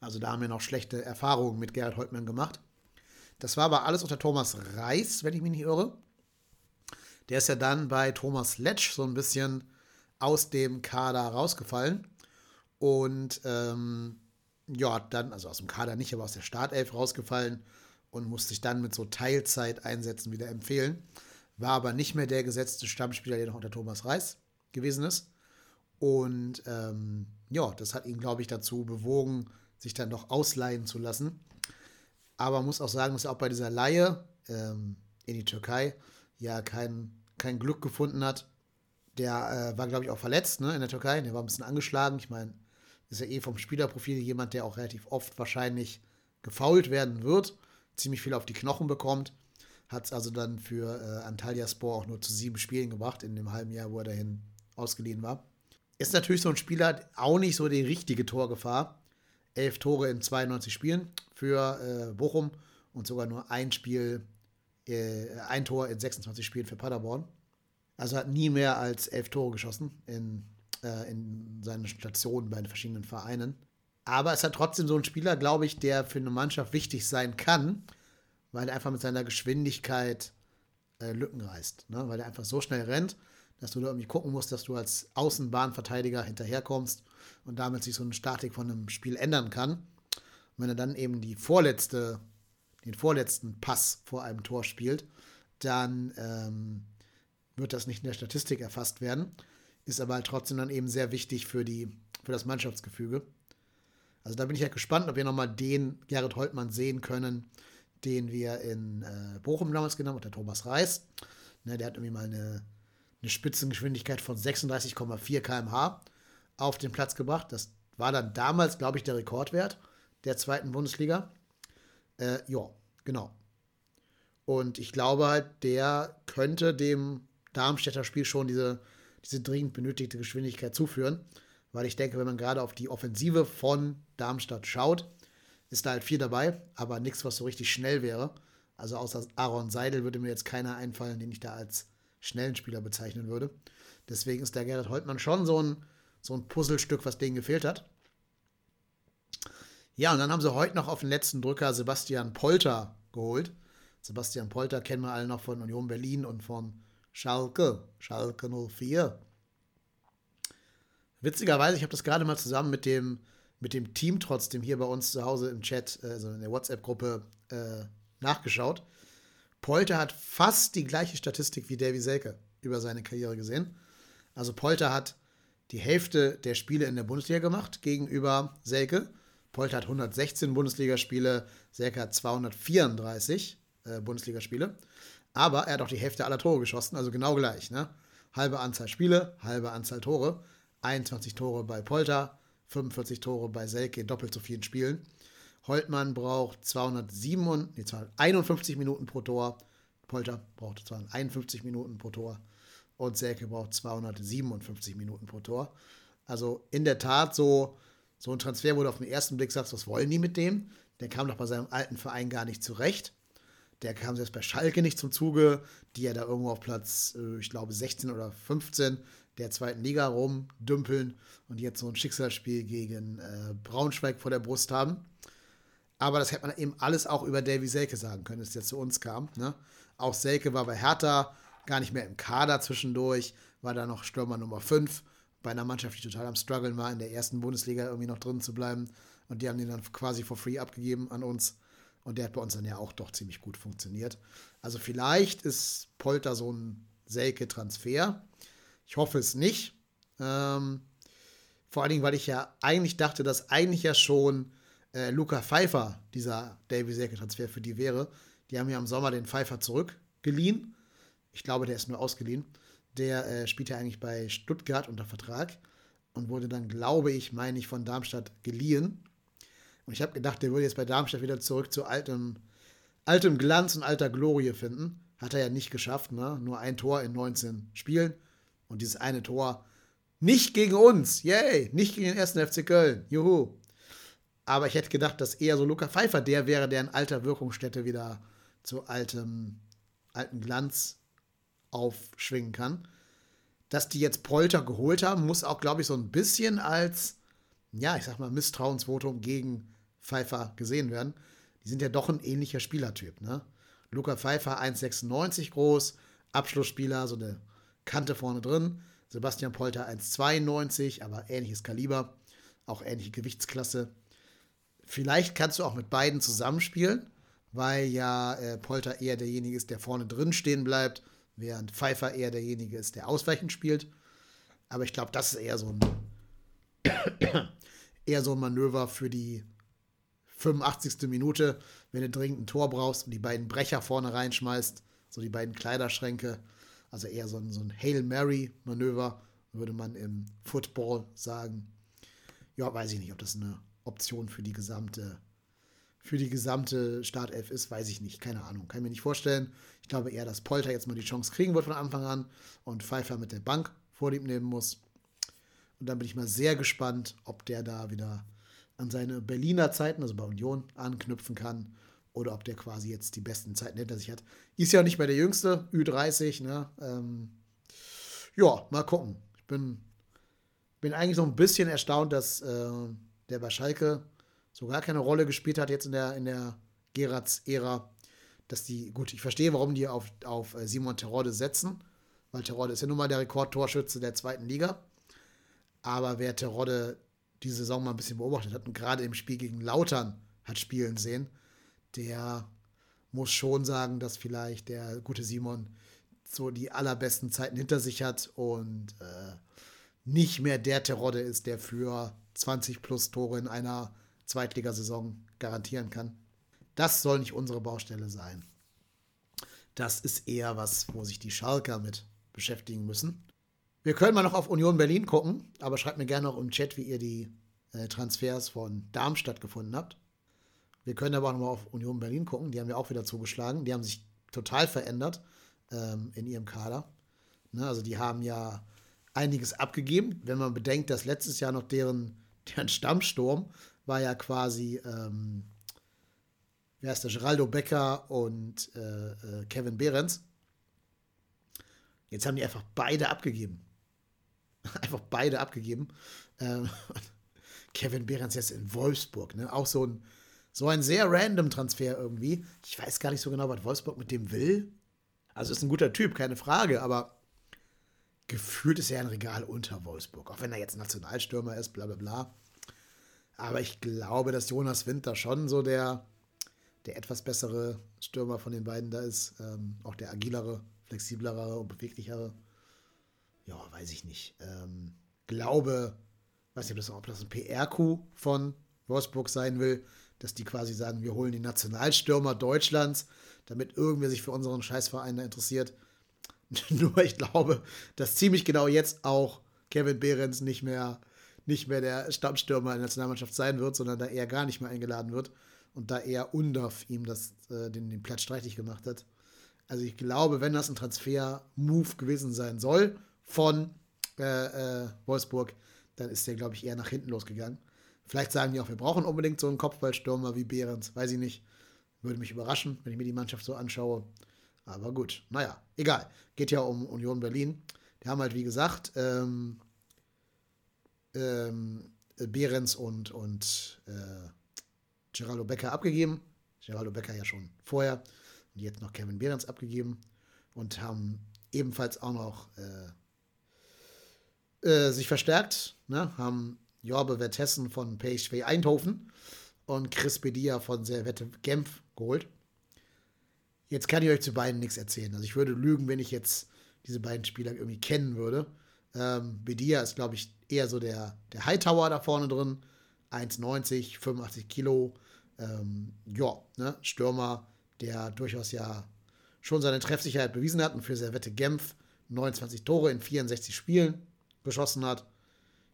Also da haben wir noch schlechte Erfahrungen mit Gerhard Holtmann gemacht. Das war aber alles unter Thomas Reis, wenn ich mich nicht irre. Der ist ja dann bei Thomas Letsch so ein bisschen aus dem Kader rausgefallen. Und ähm, ja, dann, also aus dem Kader nicht, aber aus der Startelf rausgefallen und musste sich dann mit so Teilzeiteinsätzen wieder empfehlen. War aber nicht mehr der gesetzte Stammspieler, der noch unter Thomas Reis gewesen ist. Und ähm, ja, das hat ihn, glaube ich, dazu bewogen, sich dann doch ausleihen zu lassen. Aber muss auch sagen, dass er auch bei dieser Laie ähm, in die Türkei ja kein, kein Glück gefunden hat. Der äh, war, glaube ich, auch verletzt ne, in der Türkei. Der war ein bisschen angeschlagen. Ich meine, ist ja eh vom Spielerprofil jemand, der auch relativ oft wahrscheinlich gefault werden wird ziemlich viel auf die Knochen bekommt. Hat es also dann für äh, Antalya Spor auch nur zu sieben Spielen gebracht, in dem halben Jahr, wo er dahin ausgeliehen war. Ist natürlich so ein Spieler, auch nicht so die richtige Torgefahr. Elf Tore in 92 Spielen für äh, Bochum und sogar nur ein Spiel, äh, ein Tor in 26 Spielen für Paderborn. Also hat nie mehr als elf Tore geschossen in, äh, in seinen Stationen bei den verschiedenen Vereinen. Aber es hat trotzdem so ein Spieler, glaube ich, der für eine Mannschaft wichtig sein kann, weil er einfach mit seiner Geschwindigkeit äh, Lücken reißt. Ne? Weil er einfach so schnell rennt, dass du da irgendwie gucken musst, dass du als Außenbahnverteidiger hinterherkommst und damit sich so eine Statik von einem Spiel ändern kann. Und wenn er dann eben die vorletzte, den vorletzten Pass vor einem Tor spielt, dann ähm, wird das nicht in der Statistik erfasst werden. Ist aber halt trotzdem dann eben sehr wichtig für, die, für das Mannschaftsgefüge. Also da bin ich ja gespannt, ob wir nochmal den Gerrit Holtmann sehen können, den wir in äh, Bochum damals genommen haben, der Thomas Reis. Ne, der hat irgendwie mal eine, eine Spitzengeschwindigkeit von 36,4 km/h auf den Platz gebracht. Das war dann damals, glaube ich, der Rekordwert der zweiten Bundesliga. Äh, ja, genau. Und ich glaube halt, der könnte dem Darmstädter Spiel schon diese, diese dringend benötigte Geschwindigkeit zuführen. Weil ich denke, wenn man gerade auf die Offensive von Darmstadt schaut, ist da halt viel dabei, aber nichts, was so richtig schnell wäre. Also außer Aaron Seidel würde mir jetzt keiner einfallen, den ich da als schnellen Spieler bezeichnen würde. Deswegen ist der Gerrit Holtmann schon so ein, so ein Puzzlestück, was denen gefehlt hat. Ja, und dann haben sie heute noch auf den letzten Drücker Sebastian Polter geholt. Sebastian Polter kennen wir alle noch von Union Berlin und von Schalke, Schalke 04. Witzigerweise, ich habe das gerade mal zusammen mit dem, mit dem Team trotzdem hier bei uns zu Hause im Chat, also in der WhatsApp-Gruppe, äh, nachgeschaut. Polter hat fast die gleiche Statistik wie Davy Selke über seine Karriere gesehen. Also Polter hat die Hälfte der Spiele in der Bundesliga gemacht gegenüber Selke. Polter hat 116 Bundesligaspiele, Selke hat 234 äh, Bundesligaspiele. Aber er hat auch die Hälfte aller Tore geschossen, also genau gleich. Ne? Halbe Anzahl Spiele, halbe Anzahl Tore. 21 Tore bei Polter, 45 Tore bei Selke, doppelt so vielen Spielen. Holtmann braucht 207, nee, 251 Minuten pro Tor. Polter braucht 251 Minuten pro Tor. Und Selke braucht 257 Minuten pro Tor. Also in der Tat so, so ein Transfer, wo du auf den ersten Blick sagst, was wollen die mit dem? Der kam doch bei seinem alten Verein gar nicht zurecht. Der kam selbst bei Schalke nicht zum Zuge, die ja da irgendwo auf Platz, äh, ich glaube, 16 oder 15 der zweiten Liga rumdümpeln und jetzt so ein Schicksalsspiel gegen äh, Braunschweig vor der Brust haben. Aber das hätte man eben alles auch über Davy Selke sagen können, als der zu uns kam. Ne? Auch Selke war bei Hertha gar nicht mehr im Kader zwischendurch, war da noch Stürmer Nummer 5 bei einer Mannschaft, die total am Struggeln war, in der ersten Bundesliga irgendwie noch drin zu bleiben. Und die haben den dann quasi for free abgegeben an uns. Und der hat bei uns dann ja auch doch ziemlich gut funktioniert. Also vielleicht ist Polter so ein Selke-Transfer. Ich hoffe es nicht. Ähm, vor allen Dingen, weil ich ja eigentlich dachte, dass eigentlich ja schon äh, Luca Pfeiffer dieser Davy Selke-Transfer für die wäre. Die haben ja im Sommer den Pfeiffer zurückgeliehen. Ich glaube, der ist nur ausgeliehen. Der äh, spielt ja eigentlich bei Stuttgart unter Vertrag und wurde dann, glaube ich, meine ich, von Darmstadt geliehen. Und ich habe gedacht, der würde jetzt bei Darmstadt wieder zurück zu altem, altem Glanz und alter Glorie finden. Hat er ja nicht geschafft, ne? Nur ein Tor in 19 Spielen. Und dieses eine Tor nicht gegen uns. Yay! Nicht gegen den ersten FC Köln. Juhu. Aber ich hätte gedacht, dass eher so Luca Pfeiffer der wäre, der in alter Wirkungsstätte wieder zu altem, alten Glanz aufschwingen kann. Dass die jetzt Polter geholt haben, muss auch, glaube ich, so ein bisschen als, ja, ich sag mal, Misstrauensvotum gegen Pfeiffer gesehen werden. Die sind ja doch ein ähnlicher Spielertyp. Ne? Luca Pfeiffer 1,96 groß, Abschlussspieler, so eine Kante vorne drin. Sebastian Polter 1,92, aber ähnliches Kaliber, auch ähnliche Gewichtsklasse. Vielleicht kannst du auch mit beiden zusammenspielen, weil ja äh, Polter eher derjenige ist, der vorne drin stehen bleibt, während Pfeiffer eher derjenige ist, der ausweichend spielt. Aber ich glaube, das ist eher so ein eher so ein Manöver für die 85. Minute, wenn du dringend ein Tor brauchst und die beiden Brecher vorne reinschmeißt, so die beiden Kleiderschränke. Also eher so ein, so ein Hail Mary-Manöver, würde man im Football sagen. Ja, weiß ich nicht, ob das eine Option für die gesamte für die gesamte Startelf ist, weiß ich nicht. Keine Ahnung. Kann ich mir nicht vorstellen. Ich glaube eher, dass Polter jetzt mal die Chance kriegen wird von Anfang an und Pfeiffer mit der Bank vorlieb nehmen muss. Und dann bin ich mal sehr gespannt, ob der da wieder an seine Berliner Zeiten, also bei Union, anknüpfen kann. Oder ob der quasi jetzt die besten Zeiten hinter sich hat. Ist ja nicht mehr der Jüngste, Ü30, ne? Ähm, ja, mal gucken. Ich bin, bin eigentlich so ein bisschen erstaunt, dass äh, der bei Schalke so gar keine Rolle gespielt hat jetzt in der, in der Geratz-Ära. Dass die, gut, ich verstehe, warum die auf, auf äh, Simon Terode setzen, weil Terode ist ja nun mal der Rekordtorschütze der zweiten Liga. Aber wer Terode die Saison mal ein bisschen beobachtet hat und gerade im Spiel gegen Lautern hat spielen sehen, der muss schon sagen, dass vielleicht der gute Simon so die allerbesten Zeiten hinter sich hat und äh, nicht mehr der Terodde ist, der für 20 plus Tore in einer Zweitligasaison garantieren kann. Das soll nicht unsere Baustelle sein. Das ist eher was, wo sich die Schalker mit beschäftigen müssen. Wir können mal noch auf Union Berlin gucken, aber schreibt mir gerne noch im Chat, wie ihr die äh, Transfers von Darmstadt gefunden habt. Wir können aber auch noch mal auf Union Berlin gucken. Die haben ja auch wieder zugeschlagen. Die haben sich total verändert ähm, in ihrem Kader. Ne, also die haben ja einiges abgegeben. Wenn man bedenkt, dass letztes Jahr noch deren, deren Stammsturm war ja quasi, ähm, wer ist der, Geraldo Becker und äh, äh, Kevin Behrens. Jetzt haben die einfach beide abgegeben. einfach beide abgegeben. Ähm, Kevin Behrens jetzt in Wolfsburg, ne? Auch so ein, so ein sehr random Transfer irgendwie. Ich weiß gar nicht so genau, was Wolfsburg mit dem will. Also ist ein guter Typ, keine Frage, aber gefühlt ist er ein Regal unter Wolfsburg. Auch wenn er jetzt Nationalstürmer ist, bla bla bla. Aber ich glaube, dass Jonas Winter schon so der, der etwas bessere Stürmer von den beiden da ist. Ähm, auch der agilere, flexiblere und beweglichere. Ja, weiß ich nicht. Ähm, glaube, weiß nicht, ob das, ein PR-Coup von Wolfsburg sein will, dass die quasi sagen, wir holen die Nationalstürmer Deutschlands, damit irgendwer sich für unseren Scheißverein da interessiert. Nur ich glaube, dass ziemlich genau jetzt auch Kevin Behrens nicht mehr, nicht mehr der Stammstürmer in der Nationalmannschaft sein wird, sondern da er gar nicht mehr eingeladen wird und da eher Undorf ihm das, äh, den, den Platz streitig gemacht hat. Also ich glaube, wenn das ein Transfer-Move gewesen sein soll von äh, äh, Wolfsburg, dann ist der, glaube ich, eher nach hinten losgegangen. Vielleicht sagen die auch, wir brauchen unbedingt so einen Kopfballstürmer wie Behrens. Weiß ich nicht. Würde mich überraschen, wenn ich mir die Mannschaft so anschaue. Aber gut, naja, egal. Geht ja um Union Berlin. Die haben halt, wie gesagt, ähm, ähm, Behrens und, und äh, Geraldo Becker abgegeben. Geraldo Becker ja schon vorher. Und jetzt noch Kevin Behrens abgegeben. Und haben ebenfalls auch noch äh, äh, sich verstärkt. Ne? Haben Jorbe Vertessen von PSV Eindhoven und Chris Bedia von Servette Genf geholt. Jetzt kann ich euch zu beiden nichts erzählen. Also ich würde lügen, wenn ich jetzt diese beiden Spieler irgendwie kennen würde. Ähm, Bedia ist, glaube ich, eher so der, der Hightower da vorne drin. 1,90, 85 Kilo. Ähm, ja, ne? Stürmer, der durchaus ja schon seine Treffsicherheit bewiesen hat und für Servette Genf 29 Tore in 64 Spielen geschossen hat.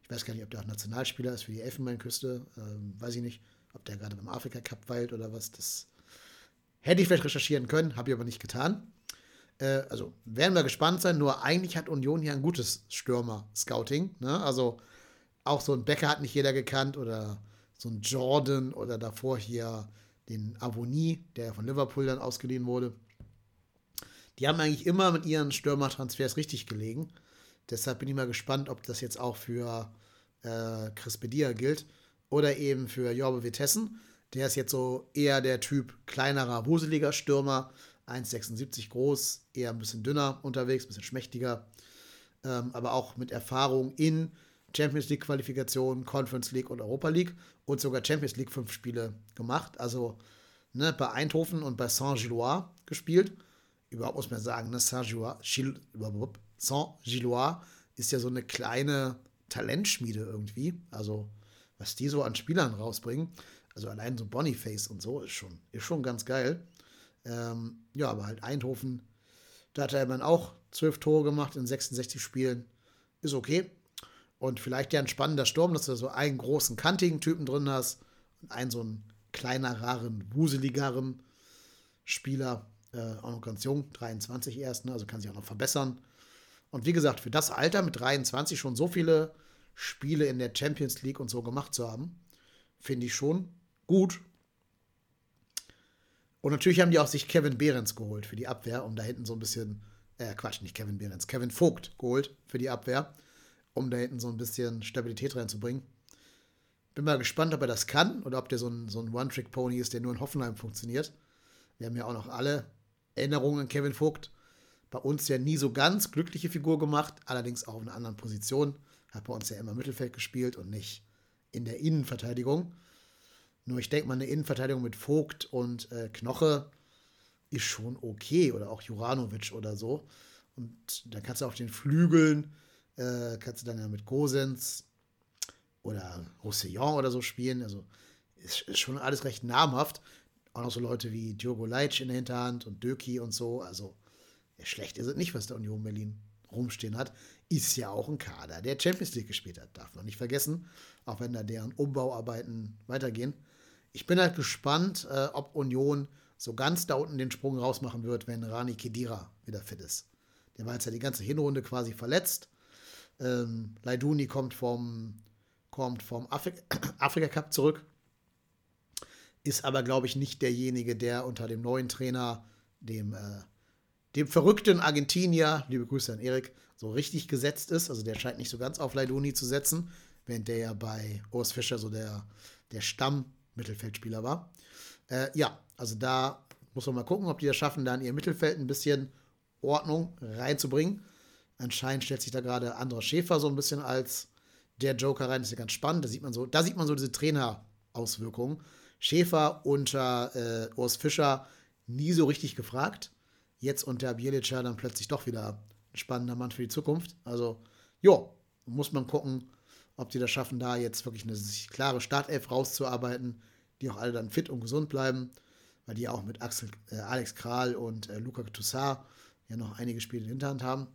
Ich weiß gar nicht, ob der auch Nationalspieler ist für die Elfenbeinküste. Ähm, weiß ich nicht, ob der gerade beim Afrika Cup weilt oder was. Das hätte ich vielleicht recherchieren können, habe ich aber nicht getan. Äh, also werden wir gespannt sein. Nur eigentlich hat Union hier ein gutes Stürmer-Scouting. Ne? Also auch so ein Becker hat nicht jeder gekannt oder so ein Jordan oder davor hier den Avonie, der von Liverpool dann ausgeliehen wurde. Die haben eigentlich immer mit ihren Stürmer-Transfers richtig gelegen. Deshalb bin ich mal gespannt, ob das jetzt auch für äh, Chris Bedia gilt oder eben für Jorbe Vitessen. Der ist jetzt so eher der Typ kleinerer, wuseliger Stürmer, 1,76 groß, eher ein bisschen dünner unterwegs, ein bisschen schmächtiger, ähm, aber auch mit Erfahrung in Champions League Qualifikationen, Conference League und Europa League und sogar Champions League fünf Spiele gemacht. Also ne, bei Eindhoven und bei Saint-Gilloise gespielt. Überhaupt muss man sagen, ne, Saint-Gilloise ist ja so eine kleine Talentschmiede irgendwie. Also, was die so an Spielern rausbringen. Also allein so Boniface und so ist schon, ist schon ganz geil. Ähm, ja, aber halt Eindhoven, da hat er dann auch zwölf Tore gemacht in 66 Spielen. Ist okay. Und vielleicht ja ein spannender Sturm, dass du so einen großen, kantigen Typen drin hast und einen so einen kleinereren, wuseligeren Spieler. Äh, auch noch ganz jung, 23 erst, ne? also kann sich auch noch verbessern. Und wie gesagt, für das Alter mit 23 schon so viele Spiele in der Champions League und so gemacht zu haben, finde ich schon gut. Und natürlich haben die auch sich Kevin Behrens geholt für die Abwehr, um da hinten so ein bisschen, äh, Quatsch, nicht Kevin Behrens, Kevin Vogt geholt für die Abwehr, um da hinten so ein bisschen Stabilität reinzubringen. Bin mal gespannt, ob er das kann oder ob der so ein, so ein One-Trick-Pony ist, der nur in Hoffenheim funktioniert. Wir haben ja auch noch alle Erinnerungen an Kevin Vogt. Bei uns ja nie so ganz glückliche Figur gemacht, allerdings auch auf einer anderen Position. Hat bei uns ja immer Mittelfeld gespielt und nicht in der Innenverteidigung. Nur ich denke mal, eine Innenverteidigung mit Vogt und äh, Knoche ist schon okay. Oder auch Juranovic oder so. Und dann kannst du auf den Flügeln, äh, kannst du dann ja mit Gosens oder Roussillon oder so spielen. Also ist, ist, schon alles recht namhaft. Auch noch so Leute wie Diogo Leitsch in der Hinterhand und Döki und so. Also schlecht ist es nicht, was der Union Berlin rumstehen hat. Ist ja auch ein Kader, der Champions League gespielt hat. Darf man nicht vergessen. Auch wenn da deren Umbauarbeiten weitergehen. Ich bin halt gespannt, äh, ob Union so ganz da unten den Sprung rausmachen wird, wenn Rani Kedira wieder fit ist. Der war jetzt ja die ganze Hinrunde quasi verletzt. Ähm, Leiduni kommt vom kommt vom Afri Afrika Cup zurück, ist aber, glaube ich, nicht derjenige, der unter dem neuen Trainer, dem, äh, dem verrückten Argentinier, liebe Grüße an Erik, so richtig gesetzt ist. Also der scheint nicht so ganz auf Leiduni zu setzen, während der ja bei Urs Fischer so der, der Stamm-Mittelfeldspieler war. Äh, ja, also da muss man mal gucken, ob die das schaffen, da in ihr Mittelfeld ein bisschen Ordnung reinzubringen. Anscheinend stellt sich da gerade André Schäfer so ein bisschen als der Joker rein. Das ist ja ganz spannend. Da sieht man so, da sieht man so diese Trainerauswirkungen. Schäfer unter äh, Urs Fischer nie so richtig gefragt. Jetzt unter Bielica dann plötzlich doch wieder ein spannender Mann für die Zukunft. Also, jo, muss man gucken, ob die das schaffen, da jetzt wirklich eine klare Startelf rauszuarbeiten, die auch alle dann fit und gesund bleiben, weil die ja auch mit Axel, äh, Alex Kral und äh, Luca Toussaint ja noch einige Spiele in Hinterhand haben.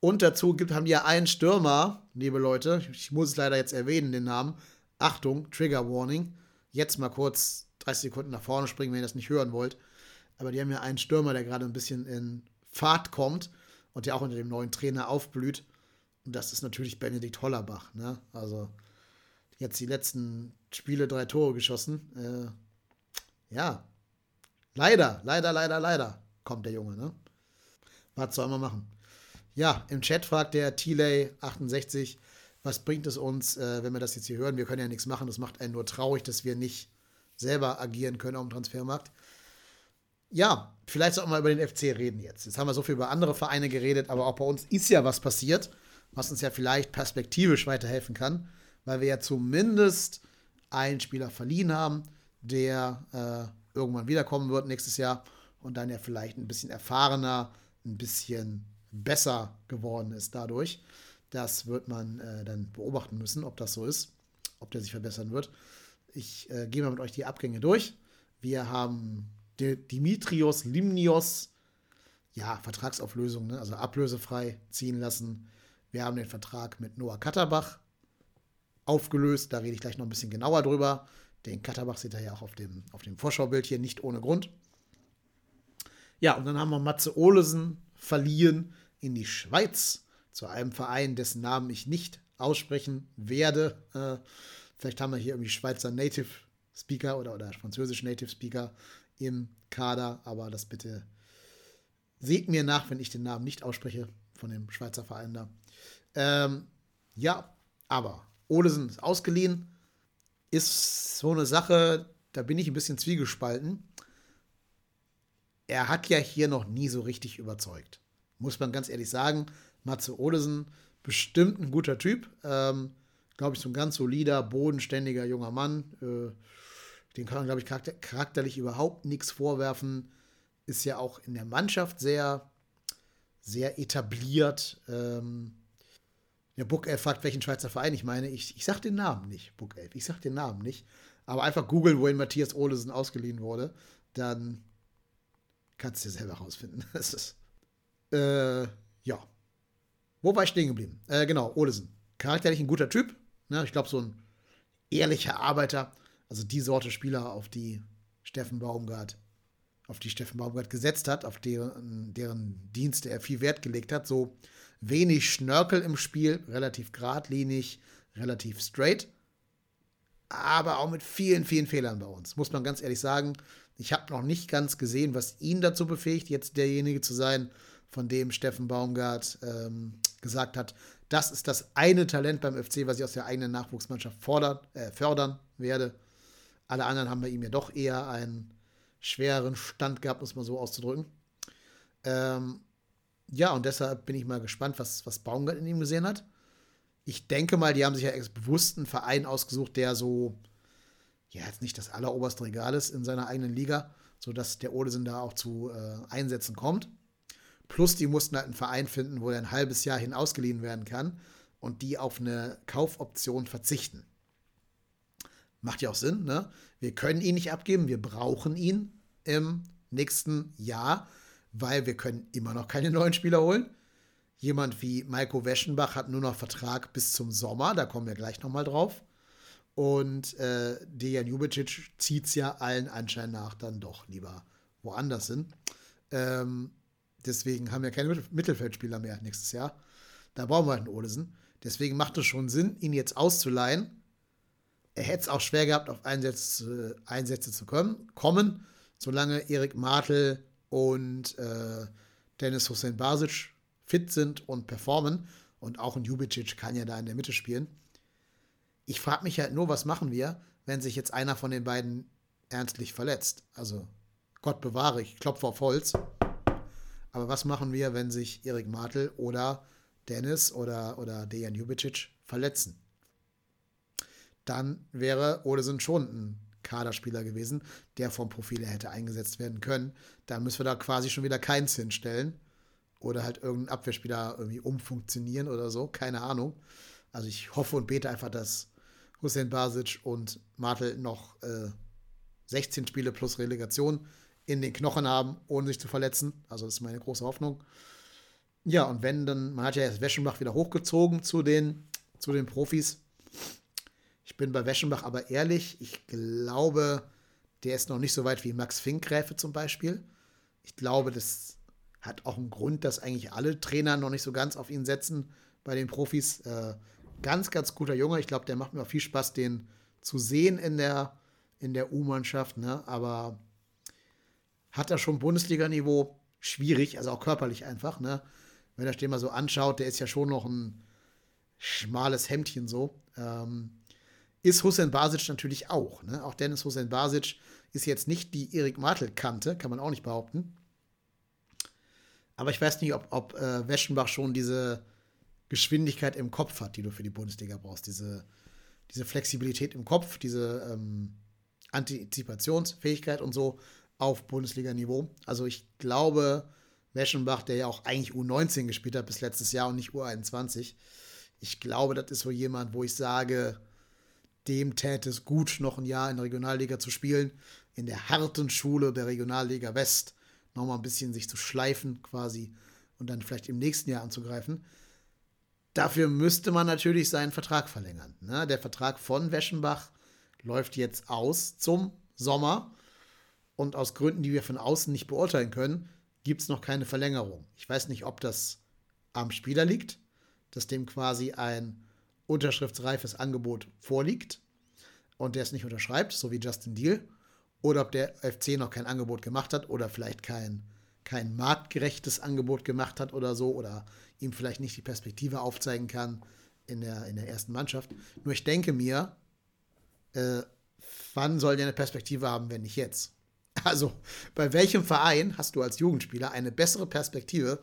Und dazu gibt, haben die ja einen Stürmer, liebe Leute, ich muss es leider jetzt erwähnen, den Namen. Achtung, Trigger Warning. Jetzt mal kurz 30 Sekunden nach vorne springen, wenn ihr das nicht hören wollt. Aber die haben ja einen Stürmer, der gerade ein bisschen in Fahrt kommt und der auch unter dem neuen Trainer aufblüht. Und das ist natürlich Benedikt Hollerbach. Ne? Also jetzt die letzten Spiele drei Tore geschossen. Äh, ja, leider, leider, leider, leider kommt der Junge. Ne? Was soll man machen? Ja, im Chat fragt der Tiley68, was bringt es uns, äh, wenn wir das jetzt hier hören? Wir können ja nichts machen. Das macht einen nur traurig, dass wir nicht selber agieren können auf dem Transfermarkt. Ja, vielleicht sollten wir über den FC reden jetzt. Jetzt haben wir so viel über andere Vereine geredet, aber auch bei uns ist ja was passiert, was uns ja vielleicht perspektivisch weiterhelfen kann, weil wir ja zumindest einen Spieler verliehen haben, der äh, irgendwann wiederkommen wird nächstes Jahr und dann ja vielleicht ein bisschen erfahrener, ein bisschen besser geworden ist dadurch. Das wird man äh, dann beobachten müssen, ob das so ist, ob der sich verbessern wird. Ich äh, gehe mal mit euch die Abgänge durch. Wir haben Dimitrios Limnios, ja, Vertragsauflösung, ne? also ablösefrei ziehen lassen. Wir haben den Vertrag mit Noah Katterbach aufgelöst. Da rede ich gleich noch ein bisschen genauer drüber. Den Katterbach seht ihr ja auch auf dem, auf dem Vorschaubild hier nicht ohne Grund. Ja, und dann haben wir Matze Olesen verliehen in die Schweiz zu einem Verein, dessen Namen ich nicht aussprechen werde. Äh, vielleicht haben wir hier irgendwie Schweizer Native Speaker oder, oder französisch Native Speaker im Kader, aber das bitte seht mir nach, wenn ich den Namen nicht ausspreche von dem Schweizer Verein da. Ähm, ja, aber Olesen ist ausgeliehen, ist so eine Sache, da bin ich ein bisschen zwiegespalten. Er hat ja hier noch nie so richtig überzeugt muss man ganz ehrlich sagen. Matze Olesen, bestimmt ein guter Typ. Ähm, glaube ich, so ein ganz solider, bodenständiger junger Mann. Äh, den kann man, glaube ich, charakter charakterlich überhaupt nichts vorwerfen. Ist ja auch in der Mannschaft sehr, sehr etabliert. Ähm, Book Elf fragt, welchen Schweizer Verein ich meine. Ich, ich sag den Namen nicht, Book Elf. Ich sag den Namen nicht. Aber einfach googeln, wohin Matthias Olesen ausgeliehen wurde. Dann kannst du dir selber rausfinden. Das ist äh, ja. Wo war ich stehen geblieben? Äh, genau, Olesen. Charakterlich ein guter Typ. Ne? Ich glaube, so ein ehrlicher Arbeiter. Also die Sorte Spieler, auf die Steffen Baumgart, auf die Steffen Baumgart gesetzt hat, auf deren, deren Dienste er viel Wert gelegt hat. So wenig Schnörkel im Spiel, relativ geradlinig, relativ straight, aber auch mit vielen, vielen Fehlern bei uns. Muss man ganz ehrlich sagen. Ich habe noch nicht ganz gesehen, was ihn dazu befähigt, jetzt derjenige zu sein, von dem Steffen Baumgart ähm, gesagt hat, das ist das eine Talent beim FC, was ich aus der eigenen Nachwuchsmannschaft fordern, äh, fördern werde. Alle anderen haben bei ihm ja doch eher einen schwereren Stand gehabt, muss man so auszudrücken. Ähm, ja, und deshalb bin ich mal gespannt, was, was Baumgart in ihm gesehen hat. Ich denke mal, die haben sich ja bewusst einen Verein ausgesucht, der so, ja, jetzt nicht das alleroberste Regal ist in seiner eigenen Liga, sodass der Olesen da auch zu äh, Einsätzen kommt. Plus, die mussten halt einen Verein finden, wo er ein halbes Jahr hin ausgeliehen werden kann und die auf eine Kaufoption verzichten. Macht ja auch Sinn, ne? Wir können ihn nicht abgeben, wir brauchen ihn im nächsten Jahr, weil wir können immer noch keine neuen Spieler holen. Jemand wie Maiko Weschenbach hat nur noch Vertrag bis zum Sommer, da kommen wir gleich nochmal drauf. Und äh, Dejan Jubicic zieht es ja allen Anschein nach dann doch lieber woanders hin. Ähm, deswegen haben wir keine Mittelfeldspieler mehr nächstes Jahr. Da brauchen wir einen Olesen. Deswegen macht es schon Sinn, ihn jetzt auszuleihen er hätte es auch schwer gehabt, auf Einsätze, Einsätze zu kommen, kommen, solange Erik Martel und äh, Dennis Hussein Basic fit sind und performen. Und auch ein Jubicic kann ja da in der Mitte spielen. Ich frage mich halt nur, was machen wir, wenn sich jetzt einer von den beiden ernstlich verletzt? Also, Gott bewahre, ich klopfe auf Holz. Aber was machen wir, wenn sich Erik Martel oder Dennis oder, oder Dejan Jubicic verletzen? dann wäre Olesen schon ein Kaderspieler gewesen, der vom Profil her hätte eingesetzt werden können. Dann müssen wir da quasi schon wieder keins hinstellen. Oder halt irgendeinen Abwehrspieler irgendwie umfunktionieren oder so. Keine Ahnung. Also ich hoffe und bete einfach, dass Hussein Basic und Martel noch äh, 16 Spiele plus Relegation in den Knochen haben, ohne sich zu verletzen. Also das ist meine große Hoffnung. Ja, und wenn dann, man hat ja jetzt Weschenbach wieder hochgezogen zu den, zu den Profis. Ich bin bei Weschenbach aber ehrlich, ich glaube, der ist noch nicht so weit wie Max Finkgräfe zum Beispiel. Ich glaube, das hat auch einen Grund, dass eigentlich alle Trainer noch nicht so ganz auf ihn setzen bei den Profis. Äh, ganz, ganz guter Junge. Ich glaube, der macht mir auch viel Spaß, den zu sehen in der, in der U-Mannschaft. Ne? Aber hat er schon Bundesliga-Niveau? Schwierig, also auch körperlich einfach. Ne? Wenn er den mal so anschaut, der ist ja schon noch ein schmales Hemdchen so. Ähm, ist Hussein Basic natürlich auch. Ne? Auch Dennis Hussein Basic ist jetzt nicht die Erik Martel-Kante, kann man auch nicht behaupten. Aber ich weiß nicht, ob, ob äh, Weschenbach schon diese Geschwindigkeit im Kopf hat, die du für die Bundesliga brauchst. Diese, diese Flexibilität im Kopf, diese ähm, Antizipationsfähigkeit und so auf Bundesliga-Niveau. Also ich glaube, Weschenbach, der ja auch eigentlich U19 gespielt hat bis letztes Jahr und nicht U21, ich glaube, das ist so jemand, wo ich sage, dem täte es gut, noch ein Jahr in der Regionalliga zu spielen, in der harten Schule der Regionalliga West nochmal ein bisschen sich zu schleifen quasi und dann vielleicht im nächsten Jahr anzugreifen. Dafür müsste man natürlich seinen Vertrag verlängern. Ne? Der Vertrag von Weschenbach läuft jetzt aus zum Sommer und aus Gründen, die wir von außen nicht beurteilen können, gibt es noch keine Verlängerung. Ich weiß nicht, ob das am Spieler liegt, dass dem quasi ein unterschriftsreifes Angebot vorliegt und der es nicht unterschreibt, so wie Justin Deal, oder ob der FC noch kein Angebot gemacht hat oder vielleicht kein, kein marktgerechtes Angebot gemacht hat oder so oder ihm vielleicht nicht die Perspektive aufzeigen kann in der, in der ersten Mannschaft. Nur ich denke mir, äh, wann soll der eine Perspektive haben, wenn nicht jetzt? Also, bei welchem Verein hast du als Jugendspieler eine bessere Perspektive,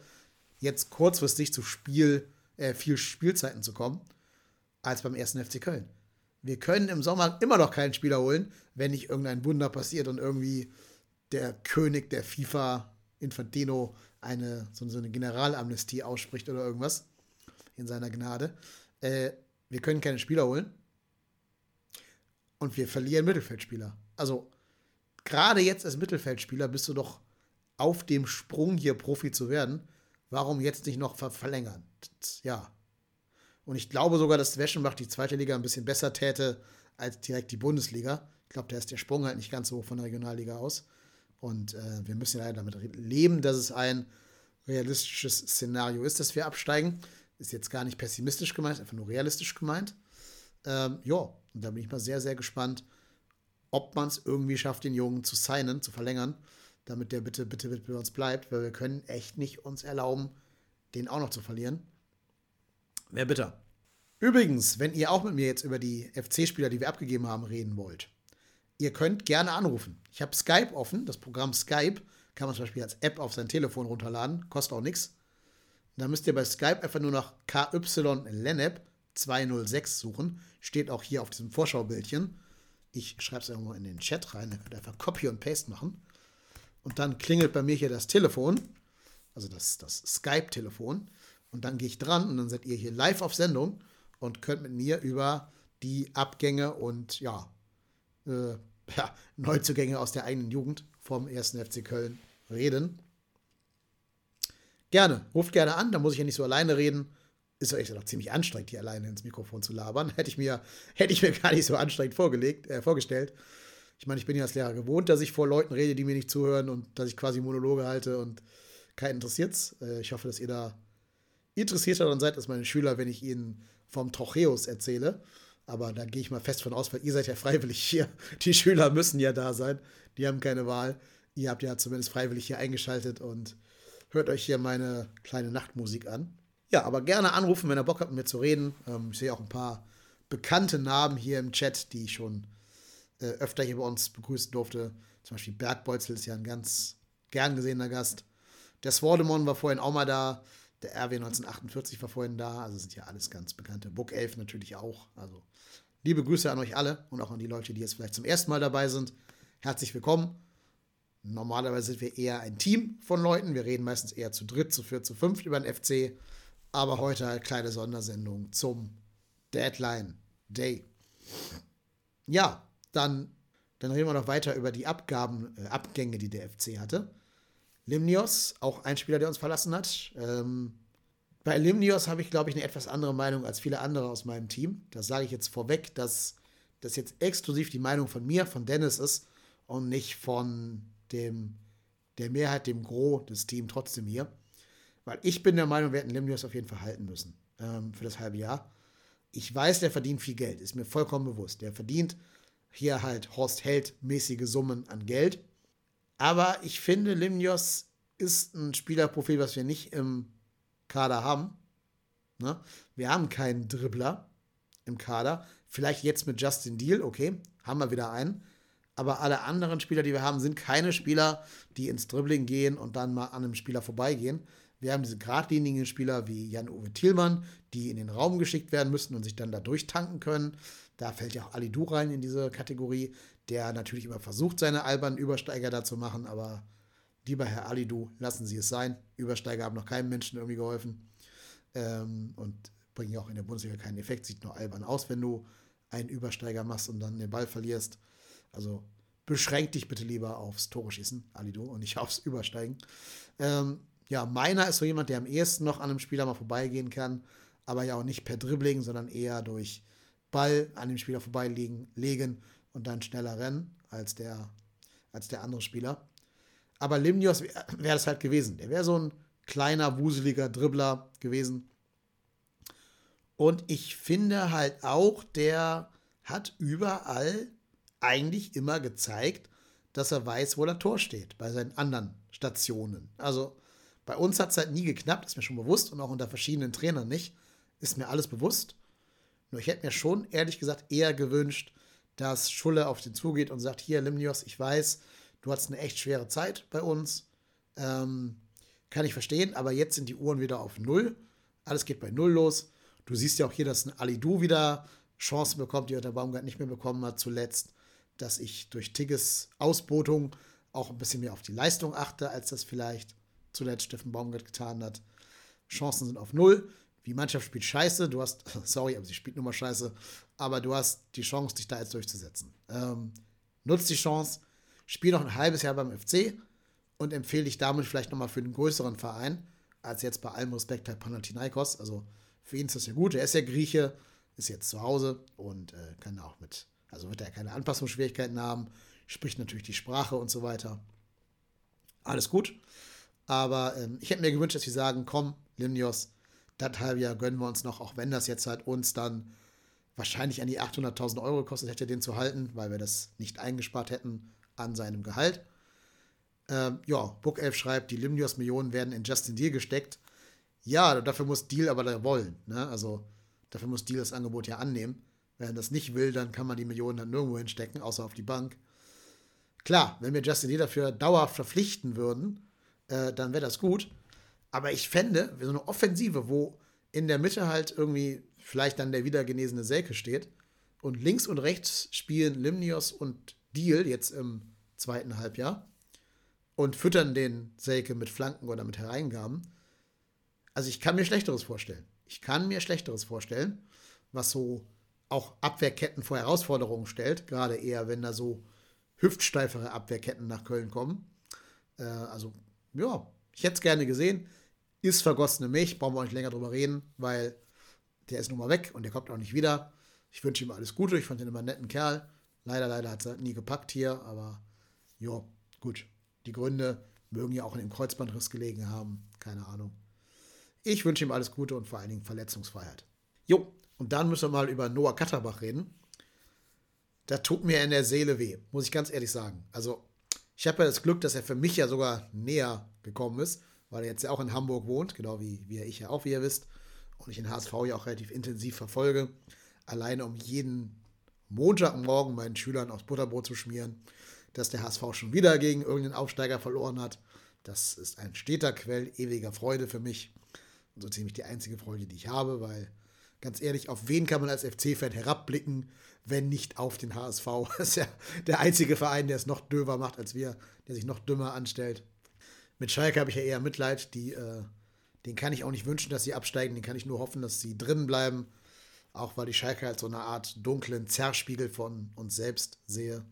jetzt kurzfristig zu Spiel, äh, viel Spielzeiten zu kommen? Als beim ersten FC Köln. Wir können im Sommer immer noch keinen Spieler holen, wenn nicht irgendein Wunder passiert und irgendwie der König der FIFA, Infantino, eine, so, eine Generalamnestie ausspricht oder irgendwas in seiner Gnade. Äh, wir können keine Spieler holen und wir verlieren Mittelfeldspieler. Also gerade jetzt als Mittelfeldspieler bist du doch auf dem Sprung hier Profi zu werden. Warum jetzt nicht noch ver verlängern? Ja, und ich glaube sogar, dass Weschenbach die zweite Liga ein bisschen besser täte als direkt die Bundesliga. Ich glaube, da ist der Sprung halt nicht ganz so hoch von der Regionalliga aus. Und äh, wir müssen ja damit leben, dass es ein realistisches Szenario ist, dass wir absteigen. Ist jetzt gar nicht pessimistisch gemeint, einfach nur realistisch gemeint. Ähm, ja, und da bin ich mal sehr, sehr gespannt, ob man es irgendwie schafft, den Jungen zu signen, zu verlängern, damit der bitte, bitte, bitte bei uns bleibt, weil wir können echt nicht uns erlauben, den auch noch zu verlieren. Wäre bitter. Übrigens, wenn ihr auch mit mir jetzt über die FC-Spieler, die wir abgegeben haben, reden wollt, ihr könnt gerne anrufen. Ich habe Skype offen, das Programm Skype kann man zum Beispiel als App auf sein Telefon runterladen, kostet auch nichts. Da müsst ihr bei Skype einfach nur nach KY Lennep 206 suchen. Steht auch hier auf diesem Vorschaubildchen. Ich schreibe es irgendwo in den Chat rein, da könnt ihr einfach Copy und Paste machen. Und dann klingelt bei mir hier das Telefon, also das, das Skype-Telefon. Und dann gehe ich dran und dann seid ihr hier live auf Sendung und könnt mit mir über die Abgänge und ja, äh, ja, Neuzugänge aus der eigenen Jugend vom 1. FC Köln reden. Gerne, ruft gerne an, da muss ich ja nicht so alleine reden. Ist doch echt noch ziemlich anstrengend, hier alleine ins Mikrofon zu labern. Hätte ich mir, hätte ich mir gar nicht so anstrengend vorgelegt, äh, vorgestellt. Ich meine, ich bin ja als Lehrer gewohnt, dass ich vor Leuten rede, die mir nicht zuhören und dass ich quasi Monologe halte und keinen interessiert's. Äh, ich hoffe, dass ihr da interessierter daran seid als meine Schüler, wenn ich ihnen vom Trocheus erzähle. Aber da gehe ich mal fest von aus, weil ihr seid ja freiwillig hier. Die Schüler müssen ja da sein. Die haben keine Wahl. Ihr habt ja zumindest freiwillig hier eingeschaltet und hört euch hier meine kleine Nachtmusik an. Ja, aber gerne anrufen, wenn ihr Bock habt, mit mir zu reden. Ähm, ich sehe auch ein paar bekannte Namen hier im Chat, die ich schon äh, öfter hier bei uns begrüßen durfte. Zum Beispiel Bergbolzel ist ja ein ganz gern gesehener Gast. Der Swordemon war vorhin auch mal da. Der RW 1948 war vorhin da. Also sind ja alles ganz bekannte. Book 11 natürlich auch. Also liebe Grüße an euch alle und auch an die Leute, die jetzt vielleicht zum ersten Mal dabei sind. Herzlich willkommen. Normalerweise sind wir eher ein Team von Leuten. Wir reden meistens eher zu dritt, zu viert, zu fünft über den FC. Aber heute eine kleine Sondersendung zum Deadline Day. Ja, dann, dann reden wir noch weiter über die Abgaben, äh, Abgänge, die der FC hatte. Limnios, auch ein Spieler, der uns verlassen hat. Ähm, bei Limnios habe ich, glaube ich, eine etwas andere Meinung als viele andere aus meinem Team. Das sage ich jetzt vorweg, dass das jetzt exklusiv die Meinung von mir, von Dennis ist und nicht von dem, der Mehrheit, dem Gros des Teams trotzdem hier. Weil ich bin der Meinung, wir hätten Limnios auf jeden Fall halten müssen ähm, für das halbe Jahr. Ich weiß, der verdient viel Geld, ist mir vollkommen bewusst. Der verdient hier halt Horst Held mäßige Summen an Geld. Aber ich finde, Limnios ist ein Spielerprofil, was wir nicht im Kader haben. Ne? Wir haben keinen Dribbler im Kader. Vielleicht jetzt mit Justin Deal, okay, haben wir wieder einen. Aber alle anderen Spieler, die wir haben, sind keine Spieler, die ins Dribbling gehen und dann mal an einem Spieler vorbeigehen. Wir haben diese geradlinigen Spieler wie Jan-Uwe Thielmann, die in den Raum geschickt werden müssen und sich dann da durchtanken können. Da fällt ja auch Ali Du rein in diese Kategorie, der natürlich immer versucht, seine albernen Übersteiger da zu machen, aber lieber Herr Alidu, lassen Sie es sein. Übersteiger haben noch keinem Menschen irgendwie geholfen ähm, und bringen ja auch in der Bundesliga keinen Effekt. Sieht nur albern aus, wenn du einen Übersteiger machst und dann den Ball verlierst. Also beschränk dich bitte lieber aufs Tore schießen, Alidu, und nicht aufs Übersteigen. Ähm, ja, meiner ist so jemand, der am ehesten noch an einem Spieler mal vorbeigehen kann, aber ja auch nicht per Dribbling, sondern eher durch Ball an dem Spieler vorbeilegen legen und dann schneller rennen als der, als der andere Spieler. Aber Limnios wäre wär das halt gewesen. Der wäre so ein kleiner, wuseliger Dribbler gewesen. Und ich finde halt auch, der hat überall eigentlich immer gezeigt, dass er weiß, wo der Tor steht, bei seinen anderen Stationen. Also bei uns hat es halt nie geknappt, ist mir schon bewusst und auch unter verschiedenen Trainern nicht. Ist mir alles bewusst. Nur ich hätte mir schon, ehrlich gesagt, eher gewünscht, dass Schulle auf den zugeht und sagt: Hier, Limnios, ich weiß, du hattest eine echt schwere Zeit bei uns. Ähm, kann ich verstehen, aber jetzt sind die Uhren wieder auf Null. Alles geht bei Null los. Du siehst ja auch hier, dass ein Alidu wieder Chancen bekommt, die der Baumgart nicht mehr bekommen hat zuletzt. Dass ich durch Tigges Ausbotung auch ein bisschen mehr auf die Leistung achte, als das vielleicht zuletzt Steffen Baumgart getan hat. Chancen sind auf Null. Die Mannschaft spielt scheiße. Du hast, sorry, aber sie spielt nun mal scheiße. Aber du hast die Chance, dich da jetzt durchzusetzen. Ähm, nutzt die Chance, spiel noch ein halbes Jahr beim FC und empfehle dich damit vielleicht nochmal für einen größeren Verein, als jetzt bei allem Respekt bei Panathinaikos. Also für ihn ist das ja gut. Er ist ja Grieche, ist jetzt zu Hause und äh, kann auch mit Also wird er keine Anpassungsschwierigkeiten haben, spricht natürlich die Sprache und so weiter. Alles gut. Aber ähm, ich hätte mir gewünscht, dass sie sagen, komm, Limnios, das halbe Jahr gönnen wir uns noch, auch wenn das jetzt halt uns dann wahrscheinlich an die 800.000 Euro gekostet hätte, den zu halten, weil wir das nicht eingespart hätten an seinem Gehalt. Ähm, ja, Book 11 schreibt, die Limnios-Millionen werden in Justin Deal gesteckt. Ja, dafür muss Deal aber da wollen. Ne? Also dafür muss Deal das Angebot ja annehmen. Wenn er das nicht will, dann kann man die Millionen dann nirgendwo hinstecken, außer auf die Bank. Klar, wenn wir Justin Deal dafür dauerhaft verpflichten würden, äh, dann wäre das gut. Aber ich fände, so eine Offensive, wo in der Mitte halt irgendwie vielleicht dann der wiedergenesene Selke steht und links und rechts spielen Limnios und Deal jetzt im zweiten Halbjahr und füttern den Selke mit Flanken oder mit Hereingaben. Also ich kann mir Schlechteres vorstellen. Ich kann mir Schlechteres vorstellen, was so auch Abwehrketten vor Herausforderungen stellt, gerade eher, wenn da so hüftsteifere Abwehrketten nach Köln kommen. Äh, also, ja, ich hätte es gerne gesehen. Ist vergossene Milch, brauchen wir auch nicht länger drüber reden, weil der ist nun mal weg und der kommt auch nicht wieder. Ich wünsche ihm alles Gute, ich fand ihn immer einen netten Kerl. Leider, leider hat es nie gepackt hier, aber ja, gut. Die Gründe mögen ja auch in dem Kreuzbandriss gelegen haben, keine Ahnung. Ich wünsche ihm alles Gute und vor allen Dingen Verletzungsfreiheit. Jo, und dann müssen wir mal über Noah Katterbach reden. Da tut mir in der Seele weh, muss ich ganz ehrlich sagen. Also, ich habe ja das Glück, dass er für mich ja sogar näher gekommen ist, weil er jetzt ja auch in Hamburg wohnt, genau wie, wie ich ja auch, wie ihr wisst und ich den HSV ja auch relativ intensiv verfolge, alleine um jeden Montagmorgen meinen Schülern aufs Butterbrot zu schmieren, dass der HSV schon wieder gegen irgendeinen Aufsteiger verloren hat. Das ist ein steter Quell ewiger Freude für mich. Und so ziemlich die einzige Freude, die ich habe, weil ganz ehrlich, auf wen kann man als FC-Fan herabblicken, wenn nicht auf den HSV? Das ist ja der einzige Verein, der es noch döver macht als wir, der sich noch dümmer anstellt. Mit Schalke habe ich ja eher Mitleid, die äh, den kann ich auch nicht wünschen, dass sie absteigen. Den kann ich nur hoffen, dass sie drinnen bleiben. Auch weil die Schalke halt so eine Art dunklen Zerrspiegel von uns selbst sehe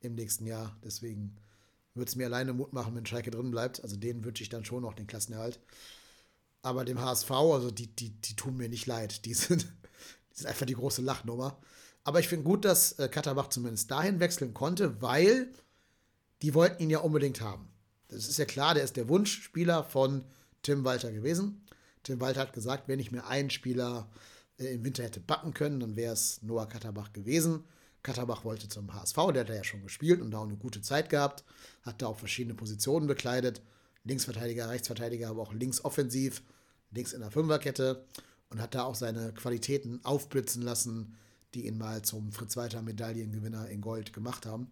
im nächsten Jahr. Deswegen würde es mir alleine Mut machen, wenn Schalke drin bleibt. Also denen wünsche ich dann schon noch den Klassenerhalt. Aber dem HSV, also die, die, die tun mir nicht leid. Die sind, die sind einfach die große Lachnummer. Aber ich finde gut, dass äh, Katterbach zumindest dahin wechseln konnte, weil die wollten ihn ja unbedingt haben. Das ist ja klar, der ist der Wunschspieler von Tim Walter gewesen. Tim Walter hat gesagt, wenn ich mir einen Spieler äh, im Winter hätte backen können, dann wäre es Noah Katterbach gewesen. Katterbach wollte zum HSV, der hat ja schon gespielt und da auch eine gute Zeit gehabt, hat da auch verschiedene Positionen bekleidet. Linksverteidiger, Rechtsverteidiger, aber auch linksoffensiv, links in der Fünferkette und hat da auch seine Qualitäten aufblitzen lassen, die ihn mal zum Fritz-Walter Medaillengewinner in Gold gemacht haben.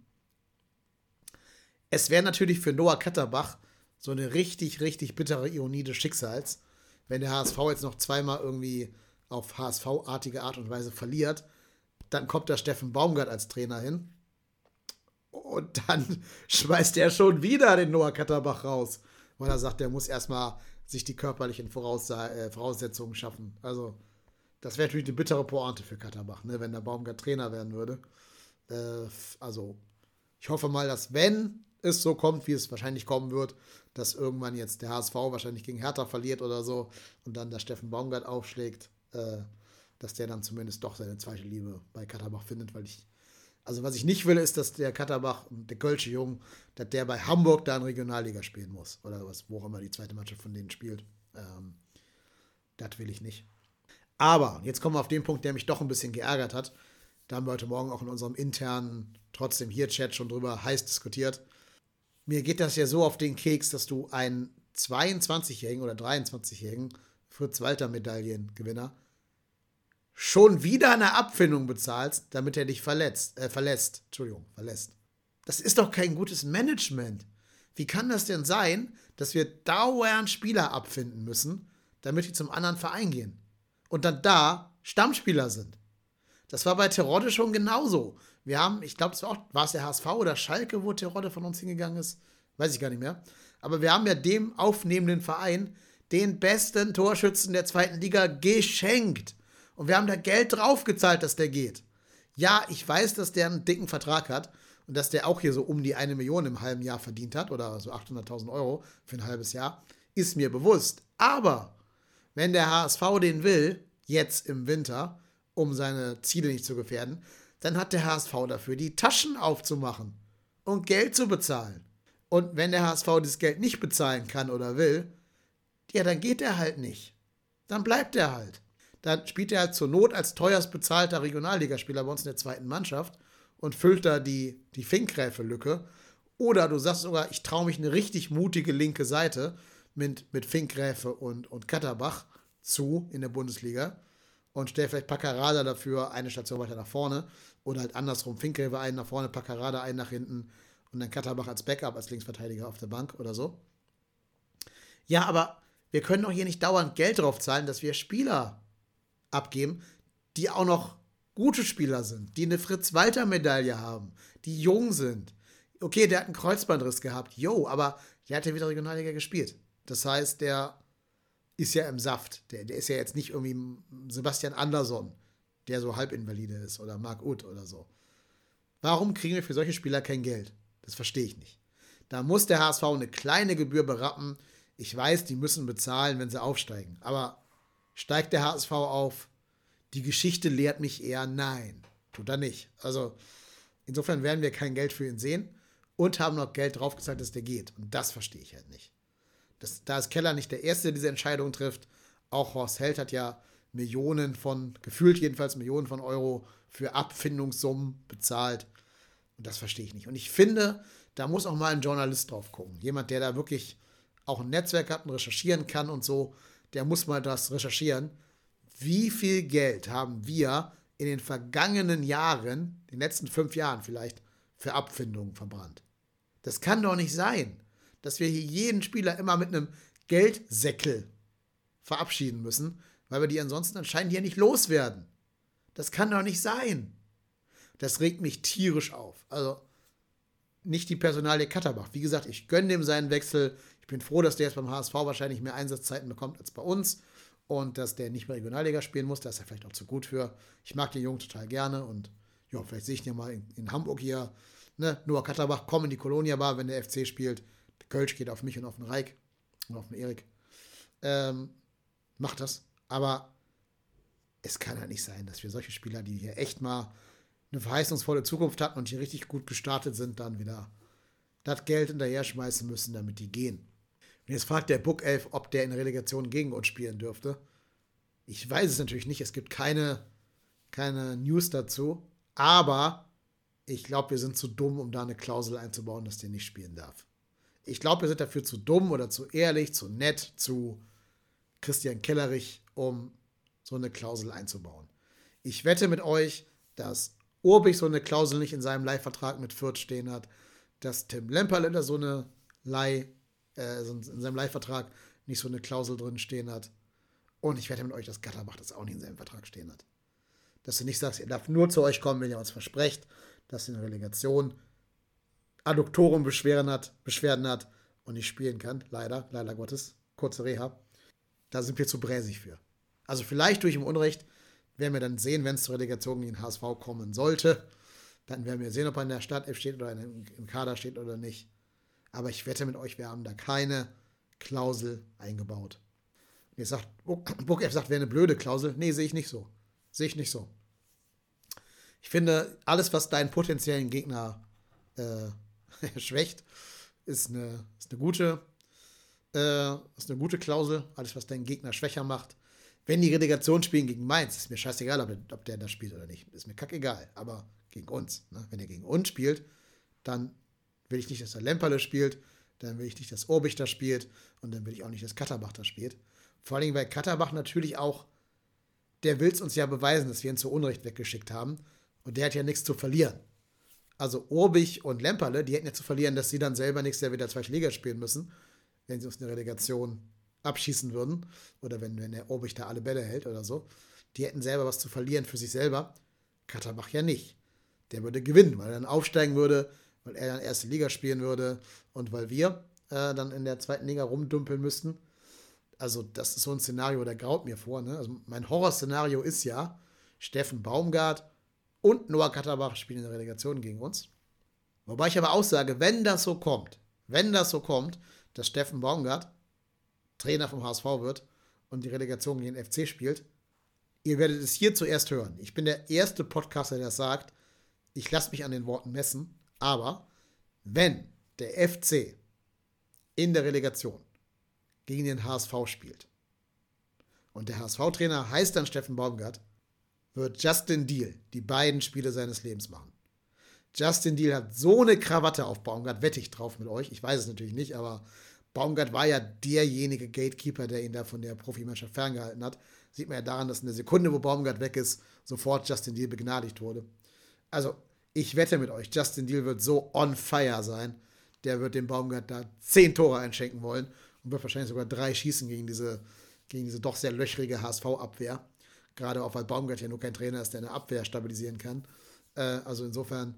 Es wäre natürlich für Noah Katterbach so eine richtig, richtig bittere Ironie des Schicksals, wenn der HSV jetzt noch zweimal irgendwie auf HSV-artige Art und Weise verliert, dann kommt da Steffen Baumgart als Trainer hin und dann schmeißt er schon wieder den Noah Katterbach raus, weil er sagt, er muss erstmal sich die körperlichen äh, Voraussetzungen schaffen. Also, das wäre natürlich eine bittere Pointe für Katterbach, ne, wenn der Baumgart Trainer werden würde. Äh, also, ich hoffe mal, dass wenn es so kommt, wie es wahrscheinlich kommen wird, dass irgendwann jetzt der HSV wahrscheinlich gegen Hertha verliert oder so und dann der Steffen Baumgart aufschlägt, äh, dass der dann zumindest doch seine zweite Liebe bei Katterbach findet, weil ich, also was ich nicht will, ist, dass der Katterbach, der Kölsche Jung, dass der bei Hamburg da in Regionalliga spielen muss oder was, wo auch immer die zweite Mannschaft von denen spielt. Ähm, das will ich nicht. Aber jetzt kommen wir auf den Punkt, der mich doch ein bisschen geärgert hat. Da haben wir heute Morgen auch in unserem internen, trotzdem hier Chat schon drüber heiß diskutiert mir geht das ja so auf den Keks, dass du einen 22-jährigen oder 23-jährigen Fritz-Walter-Medaillengewinner schon wieder eine Abfindung bezahlst, damit er dich verletzt, äh, verlässt. Entschuldigung, verlässt. Das ist doch kein gutes Management. Wie kann das denn sein, dass wir dauernd Spieler abfinden müssen, damit die zum anderen Verein gehen? Und dann da Stammspieler sind. Das war bei Terodde schon genauso. Wir haben, ich glaube, es war auch, war es der HSV oder Schalke, wo Terodde von uns hingegangen ist? Weiß ich gar nicht mehr. Aber wir haben ja dem aufnehmenden Verein den besten Torschützen der zweiten Liga geschenkt. Und wir haben da Geld draufgezahlt, dass der geht. Ja, ich weiß, dass der einen dicken Vertrag hat und dass der auch hier so um die eine Million im halben Jahr verdient hat oder so 800.000 Euro für ein halbes Jahr. Ist mir bewusst. Aber wenn der HSV den will, jetzt im Winter, um seine Ziele nicht zu gefährden, dann hat der HSV dafür, die Taschen aufzumachen und Geld zu bezahlen. Und wenn der HSV das Geld nicht bezahlen kann oder will, ja, dann geht er halt nicht. Dann bleibt er halt. Dann spielt er halt zur Not als teuerst bezahlter Regionalligaspieler bei uns in der zweiten Mannschaft und füllt da die, die Finkgräfe-Lücke. Oder du sagst sogar, ich traue mich eine richtig mutige linke Seite mit, mit Finkgräfe und, und Katterbach zu in der Bundesliga und stell vielleicht Paccarada dafür eine Station weiter nach vorne oder halt andersrum Finkgräfe einen nach vorne, Paccarada einen nach hinten und dann Katterbach als Backup, als Linksverteidiger auf der Bank oder so. Ja, aber wir können doch hier nicht dauernd Geld drauf zahlen, dass wir Spieler abgeben, die auch noch gute Spieler sind, die eine Fritz-Walter-Medaille haben, die jung sind. Okay, der hat einen Kreuzbandriss gehabt, yo, aber der hat ja wieder Regionalliga gespielt. Das heißt, der ist ja im Saft. Der, der ist ja jetzt nicht irgendwie Sebastian Andersson, der so halbinvalide ist, oder Marc Uth oder so. Warum kriegen wir für solche Spieler kein Geld? Das verstehe ich nicht. Da muss der HSV eine kleine Gebühr berappen. Ich weiß, die müssen bezahlen, wenn sie aufsteigen. Aber steigt der HSV auf? Die Geschichte lehrt mich eher nein. Tut er nicht. Also insofern werden wir kein Geld für ihn sehen und haben noch Geld draufgezahlt, dass der geht. Und das verstehe ich halt nicht. Das, da ist Keller nicht der Erste, der diese Entscheidung trifft. Auch Horst Held hat ja Millionen von, gefühlt jedenfalls Millionen von Euro für Abfindungssummen bezahlt. Und das verstehe ich nicht. Und ich finde, da muss auch mal ein Journalist drauf gucken. Jemand, der da wirklich auch ein Netzwerk hat und recherchieren kann und so, der muss mal das recherchieren. Wie viel Geld haben wir in den vergangenen Jahren, den letzten fünf Jahren vielleicht, für Abfindungen verbrannt? Das kann doch nicht sein, dass wir hier jeden Spieler immer mit einem Geldsäckel verabschieden müssen, weil wir die ansonsten anscheinend hier nicht loswerden. Das kann doch nicht sein. Das regt mich tierisch auf. Also nicht die Personalie Katterbach. Wie gesagt, ich gönne dem seinen Wechsel. Ich bin froh, dass der jetzt beim HSV wahrscheinlich mehr Einsatzzeiten bekommt als bei uns und dass der nicht mehr Regionalliga spielen muss. Da ist er vielleicht auch zu gut für. Ich mag den Jungen total gerne und ja, vielleicht sehe ich ihn ja mal in, in Hamburg hier. Ne? Noah Katterbach, komm in die Kolonia Bar, wenn der FC spielt. Kölsch geht auf mich und auf den Reik und auf den Erik. Ähm, macht das. Aber es kann ja nicht sein, dass wir solche Spieler, die hier echt mal eine verheißungsvolle Zukunft hatten und hier richtig gut gestartet sind, dann wieder das Geld hinterher schmeißen müssen, damit die gehen. Und jetzt fragt der Book Elf, ob der in Relegation gegen uns spielen dürfte. Ich weiß es natürlich nicht. Es gibt keine, keine News dazu. Aber ich glaube, wir sind zu dumm, um da eine Klausel einzubauen, dass der nicht spielen darf. Ich glaube, wir sind dafür zu dumm oder zu ehrlich, zu nett, zu Christian Kellerich, um so eine Klausel einzubauen. Ich wette mit euch, dass Urbich so eine Klausel nicht in seinem Leihvertrag mit Fürth stehen hat, dass Tim Lemperle da so eine Leih, äh, in seinem Leihvertrag nicht so eine Klausel drin stehen hat. Und ich wette mit euch, dass Gatterbach das auch nicht in seinem Vertrag stehen hat. Dass du nicht sagst, ihr darf nur zu euch kommen, wenn ihr uns versprecht, dass ihr eine Relegation Adduktoren Beschwerden hat, Beschwerden hat und nicht spielen kann. Leider, leider Gottes. Kurze Reha. Da sind wir zu bräsig für. Also vielleicht durch im Unrecht, werden wir dann sehen, wenn es zur Relegation gegen den HSV kommen sollte. Dann werden wir sehen, ob er in der Startelf steht oder im Kader steht oder nicht. Aber ich wette mit euch, wir haben da keine Klausel eingebaut. Und jetzt sagt, Bookf sagt, wäre eine blöde Klausel. Nee, sehe ich nicht so. Sehe ich nicht so. Ich finde, alles, was deinen potenziellen Gegner äh, schwächt, ist eine, ist eine gute, äh, ist eine gute Klausel. Alles, was deinen Gegner schwächer macht, wenn die Relegation spielen gegen Mainz, ist mir scheißegal, ob, ob der da spielt oder nicht. Ist mir kackegal. Aber gegen uns. Ne? Wenn er gegen uns spielt, dann will ich nicht, dass der Lemperle spielt, dann will ich nicht, dass Orbich da spielt und dann will ich auch nicht, dass Katterbach da spielt. Vor allem, weil Katterbach natürlich auch, der will es uns ja beweisen, dass wir ihn zu Unrecht weggeschickt haben und der hat ja nichts zu verlieren. Also Orbich und Lemperle, die hätten ja zu verlieren, dass sie dann selber nächstes Jahr wieder zweite Liga spielen müssen, wenn sie uns eine Relegation abschießen würden, oder wenn, wenn der Obich da alle Bälle hält oder so, die hätten selber was zu verlieren für sich selber. Katterbach ja nicht. Der würde gewinnen, weil er dann aufsteigen würde, weil er dann erste Liga spielen würde und weil wir äh, dann in der zweiten Liga rumdumpeln müssten. Also, das ist so ein Szenario, der graut mir vor. Ne? Also, mein Horrorszenario ist ja, Steffen Baumgart und Noah Katterbach spielen in der Relegation gegen uns. Wobei ich aber auch sage, wenn das so kommt, wenn das so kommt, dass Steffen Baumgart Trainer vom HSV wird und die Relegation gegen den FC spielt. Ihr werdet es hier zuerst hören. Ich bin der erste Podcaster, der sagt. ich lasse mich an den Worten messen, aber wenn der FC in der Relegation gegen den HSV spielt und der HSV-Trainer heißt dann Steffen Baumgart, wird Justin Deal die beiden Spiele seines Lebens machen. Justin Deal hat so eine Krawatte auf Baumgart, wette ich drauf mit euch. Ich weiß es natürlich nicht, aber Baumgart war ja derjenige Gatekeeper, der ihn da von der Profimannschaft ferngehalten hat. Sieht man ja daran, dass in der Sekunde, wo Baumgart weg ist, sofort Justin Deal begnadigt wurde. Also, ich wette mit euch, Justin Deal wird so on fire sein. Der wird dem Baumgart da zehn Tore einschenken wollen und wird wahrscheinlich sogar drei schießen gegen diese, gegen diese doch sehr löchrige HSV-Abwehr. Gerade auch, weil Baumgart ja nur kein Trainer ist, der eine Abwehr stabilisieren kann. Äh, also insofern,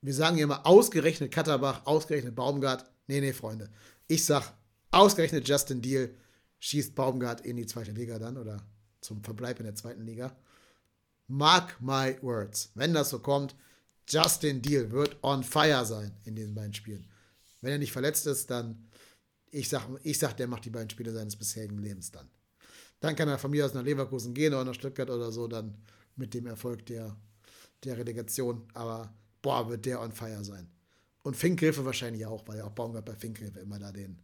wir sagen ja immer ausgerechnet Katterbach, ausgerechnet Baumgart. Nee, nee, Freunde. Ich sag, ausgerechnet Justin Deal schießt Baumgart in die zweite Liga dann oder zum Verbleib in der zweiten Liga. Mark my words. Wenn das so kommt, Justin Deal wird on fire sein in diesen beiden Spielen. Wenn er nicht verletzt ist, dann, ich sag, ich sag, der macht die beiden Spiele seines bisherigen Lebens dann. Dann kann er von mir aus nach Leverkusen gehen oder nach Stuttgart oder so, dann mit dem Erfolg der, der Relegation. Aber boah, wird der on fire sein. Und Finkhilfe wahrscheinlich auch, weil ja auch Baumgart bei Finkhilfe immer da den,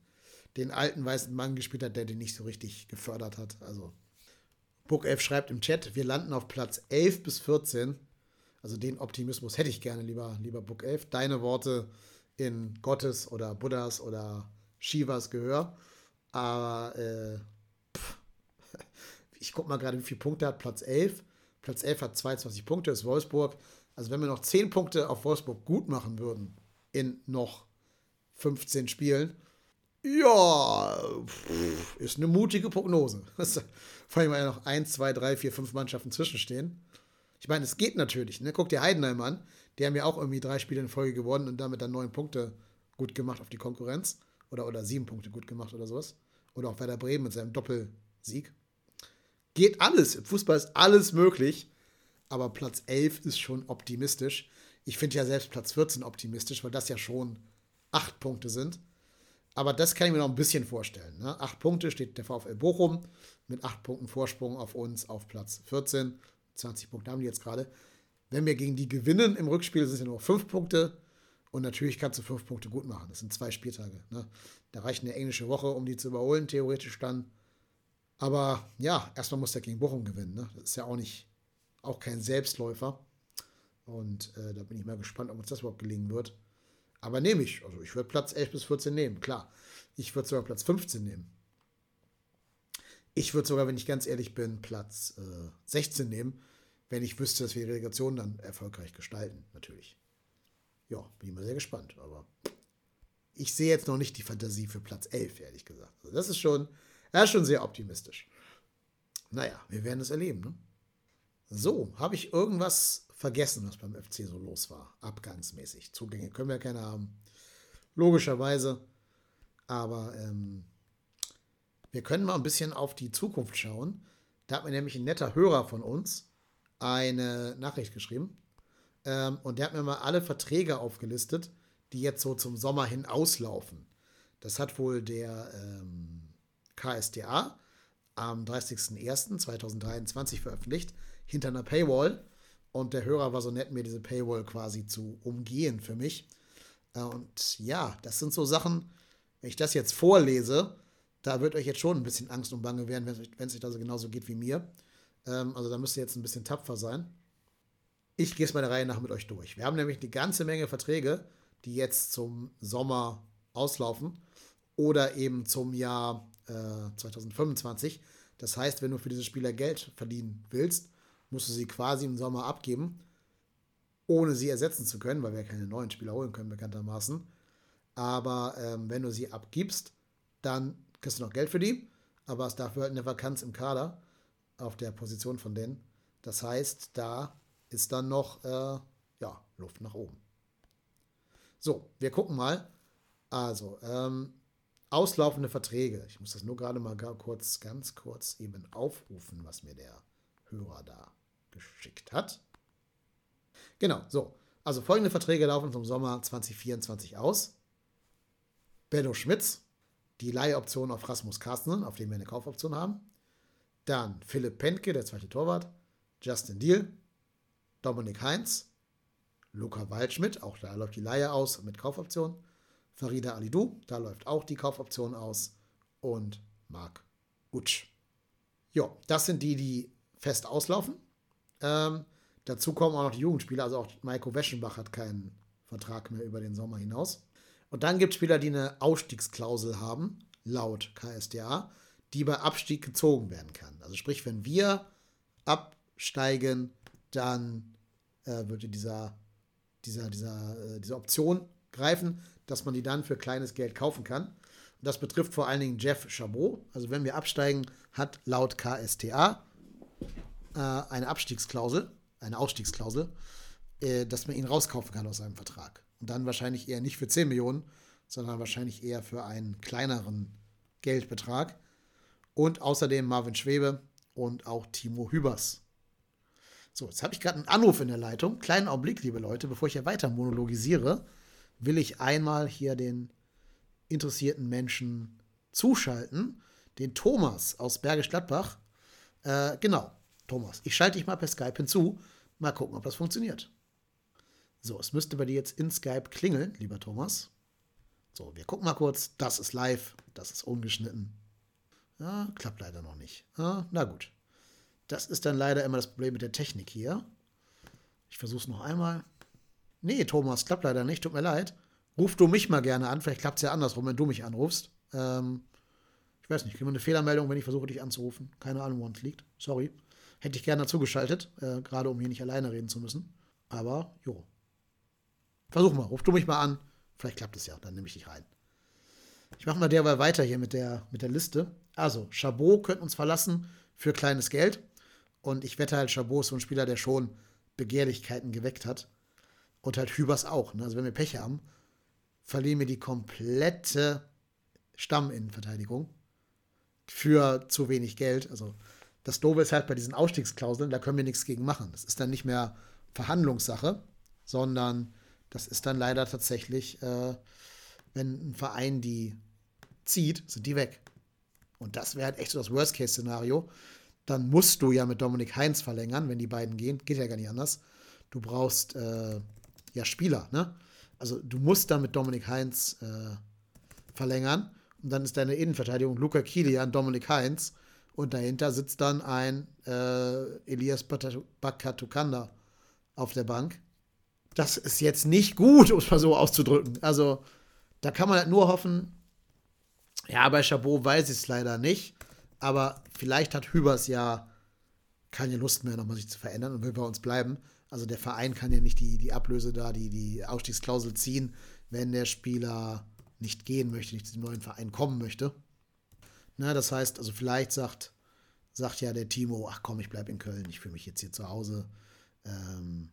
den alten weißen Mann gespielt hat, der den nicht so richtig gefördert hat. Also, Book 11 schreibt im Chat, wir landen auf Platz 11 bis 14. Also den Optimismus hätte ich gerne, lieber, lieber Book 11. Deine Worte in Gottes oder Buddhas oder Shivas Gehör. Aber äh, ich gucke mal gerade, wie viele Punkte hat Platz 11. Platz 11 hat 22 Punkte, ist Wolfsburg. Also wenn wir noch 10 Punkte auf Wolfsburg gut machen würden in noch 15 Spielen, ja, ist eine mutige Prognose. Vor allem, weil ja noch 1, 2, 3, 4, 5 Mannschaften zwischenstehen. Ich meine, es geht natürlich. Ne? Guck dir Heidenheim an. Die haben ja auch irgendwie drei Spiele in Folge gewonnen und damit dann neun Punkte gut gemacht auf die Konkurrenz. Oder, oder sieben Punkte gut gemacht oder sowas. Oder auch Werder Bremen mit seinem Doppelsieg. Geht alles. Im Fußball ist alles möglich. Aber Platz 11 ist schon optimistisch. Ich finde ja selbst Platz 14 optimistisch, weil das ja schon acht Punkte sind. Aber das kann ich mir noch ein bisschen vorstellen. Ne? Acht Punkte steht der VfL Bochum mit acht Punkten Vorsprung auf uns auf Platz 14. 20 Punkte haben die jetzt gerade. Wenn wir gegen die gewinnen im Rückspiel, sind es ja nur fünf Punkte. Und natürlich kannst du fünf Punkte gut machen. Das sind zwei Spieltage. Ne? Da reicht eine englische Woche, um die zu überholen, theoretisch dann. Aber ja, erstmal muss der gegen Bochum gewinnen. Ne? Das ist ja auch nicht, auch kein Selbstläufer. Und äh, da bin ich mal gespannt, ob uns das überhaupt gelingen wird. Aber nehme ich. Also ich würde Platz 11 bis 14 nehmen, klar. Ich würde sogar Platz 15 nehmen. Ich würde sogar, wenn ich ganz ehrlich bin, Platz äh, 16 nehmen, wenn ich wüsste, dass wir die Relegation dann erfolgreich gestalten, natürlich. Ja, bin ich mal sehr gespannt. Aber ich sehe jetzt noch nicht die Fantasie für Platz 11, ehrlich gesagt. Also das ist schon, ja, schon sehr optimistisch. Naja, wir werden es erleben. Ne? So, habe ich irgendwas vergessen, was beim FC so los war, abgangsmäßig. Zugänge können wir keine haben, logischerweise. Aber ähm, wir können mal ein bisschen auf die Zukunft schauen. Da hat mir nämlich ein netter Hörer von uns eine Nachricht geschrieben. Ähm, und der hat mir mal alle Verträge aufgelistet, die jetzt so zum Sommer hin auslaufen. Das hat wohl der ähm, KSDA am 30.01.2023 veröffentlicht, hinter einer Paywall. Und der Hörer war so nett, mir diese Paywall quasi zu umgehen für mich. Äh, und ja, das sind so Sachen, wenn ich das jetzt vorlese, da wird euch jetzt schon ein bisschen Angst und Bange werden, wenn es euch da so genauso geht wie mir. Ähm, also da müsst ihr jetzt ein bisschen tapfer sein. Ich gehe es mal Reihe nach mit euch durch. Wir haben nämlich eine ganze Menge Verträge, die jetzt zum Sommer auslaufen oder eben zum Jahr äh, 2025. Das heißt, wenn du für diese Spieler Geld verdienen willst, musst du sie quasi im Sommer abgeben, ohne sie ersetzen zu können, weil wir keine neuen Spieler holen können, bekanntermaßen. Aber ähm, wenn du sie abgibst, dann kriegst du noch Geld für die, aber es dafür halt eine Vakanz im Kader auf der Position von denen. Das heißt, da ist dann noch äh, ja, Luft nach oben. So, wir gucken mal. Also, ähm, auslaufende Verträge. Ich muss das nur gerade mal kurz, ganz kurz eben aufrufen, was mir der Hörer da geschickt hat. Genau, so. Also folgende Verträge laufen zum Sommer 2024 aus. Benno Schmitz, die Leihoption auf Rasmus Carsten, auf den wir eine Kaufoption haben. Dann Philipp Pentke, der zweite Torwart. Justin Deal. Dominik Heinz. Luca Waldschmidt, auch da läuft die Leihe aus mit Kaufoption. Farida Alidou, da läuft auch die Kaufoption aus. Und Marc Utsch. Ja, das sind die, die fest auslaufen. Ähm, dazu kommen auch noch die Jugendspieler, also auch Maiko Weschenbach hat keinen Vertrag mehr über den Sommer hinaus. Und dann gibt es Spieler, die eine Ausstiegsklausel haben, laut KSDA, die bei Abstieg gezogen werden kann. Also sprich, wenn wir absteigen, dann äh, würde dieser, dieser, dieser, äh, diese Option greifen, dass man die dann für kleines Geld kaufen kann. Und das betrifft vor allen Dingen Jeff Chabot. Also wenn wir absteigen, hat laut KSTA äh, eine Abstiegsklausel, eine Ausstiegsklausel, äh, dass man ihn rauskaufen kann aus seinem Vertrag. Und dann wahrscheinlich eher nicht für 10 Millionen, sondern wahrscheinlich eher für einen kleineren Geldbetrag. Und außerdem Marvin Schwebe und auch Timo Hübers. So, jetzt habe ich gerade einen Anruf in der Leitung. Kleinen Augenblick, liebe Leute, bevor ich hier weiter monologisiere, will ich einmal hier den interessierten Menschen zuschalten. Den Thomas aus Bergisch Gladbach. Äh, genau, Thomas. Ich schalte dich mal per Skype hinzu. Mal gucken, ob das funktioniert. So, es müsste bei dir jetzt in Skype klingeln, lieber Thomas. So, wir gucken mal kurz. Das ist live, das ist ungeschnitten. Ja, klappt leider noch nicht. Ja, na gut. Das ist dann leider immer das Problem mit der Technik hier. Ich versuche es noch einmal. Nee, Thomas, klappt leider nicht. Tut mir leid. Ruf du mich mal gerne an. Vielleicht klappt es ja andersrum, wenn du mich anrufst. Ähm, ich weiß nicht, kriegen wir eine Fehlermeldung, wenn ich versuche, dich anzurufen. Keine Ahnung, woran es liegt. Sorry. Hätte ich gerne dazu geschaltet, äh, gerade um hier nicht alleine reden zu müssen. Aber, jo, Versuch mal, ruf du mich mal an. Vielleicht klappt es ja, dann nehme ich dich rein. Ich mache mal derweil weiter hier mit der, mit der Liste. Also, Chabot könnte uns verlassen für kleines Geld. Und ich wette halt, Chabot ist so ein Spieler, der schon Begehrlichkeiten geweckt hat. Und halt Hübers auch. Ne? Also, wenn wir Pech haben, verlieren wir die komplette Stamminnenverteidigung für zu wenig Geld. Also, das Doofe ist halt bei diesen Ausstiegsklauseln, da können wir nichts gegen machen. Das ist dann nicht mehr Verhandlungssache, sondern das ist dann leider tatsächlich, äh, wenn ein Verein die zieht, sind die weg. Und das wäre halt echt so das Worst-Case-Szenario. Dann musst du ja mit Dominik Heinz verlängern, wenn die beiden gehen. Geht ja gar nicht anders. Du brauchst äh, ja Spieler, ne? Also du musst dann mit Dominik Heinz äh, verlängern. Und dann ist deine Innenverteidigung Luca Kilian, Dominik Heinz. Und dahinter sitzt dann ein äh, Elias Bakatukanda auf der Bank das ist jetzt nicht gut, um es mal so auszudrücken. Also, da kann man halt nur hoffen, ja, bei Chabot weiß ich es leider nicht, aber vielleicht hat Hübers ja keine Lust mehr, nochmal sich zu verändern und will bei uns bleiben. Also der Verein kann ja nicht die, die Ablöse da, die, die Ausstiegsklausel ziehen, wenn der Spieler nicht gehen möchte, nicht zu dem neuen Verein kommen möchte. Na, das heißt, also vielleicht sagt, sagt ja der Timo, ach komm, ich bleibe in Köln, ich fühle mich jetzt hier zu Hause. Ähm,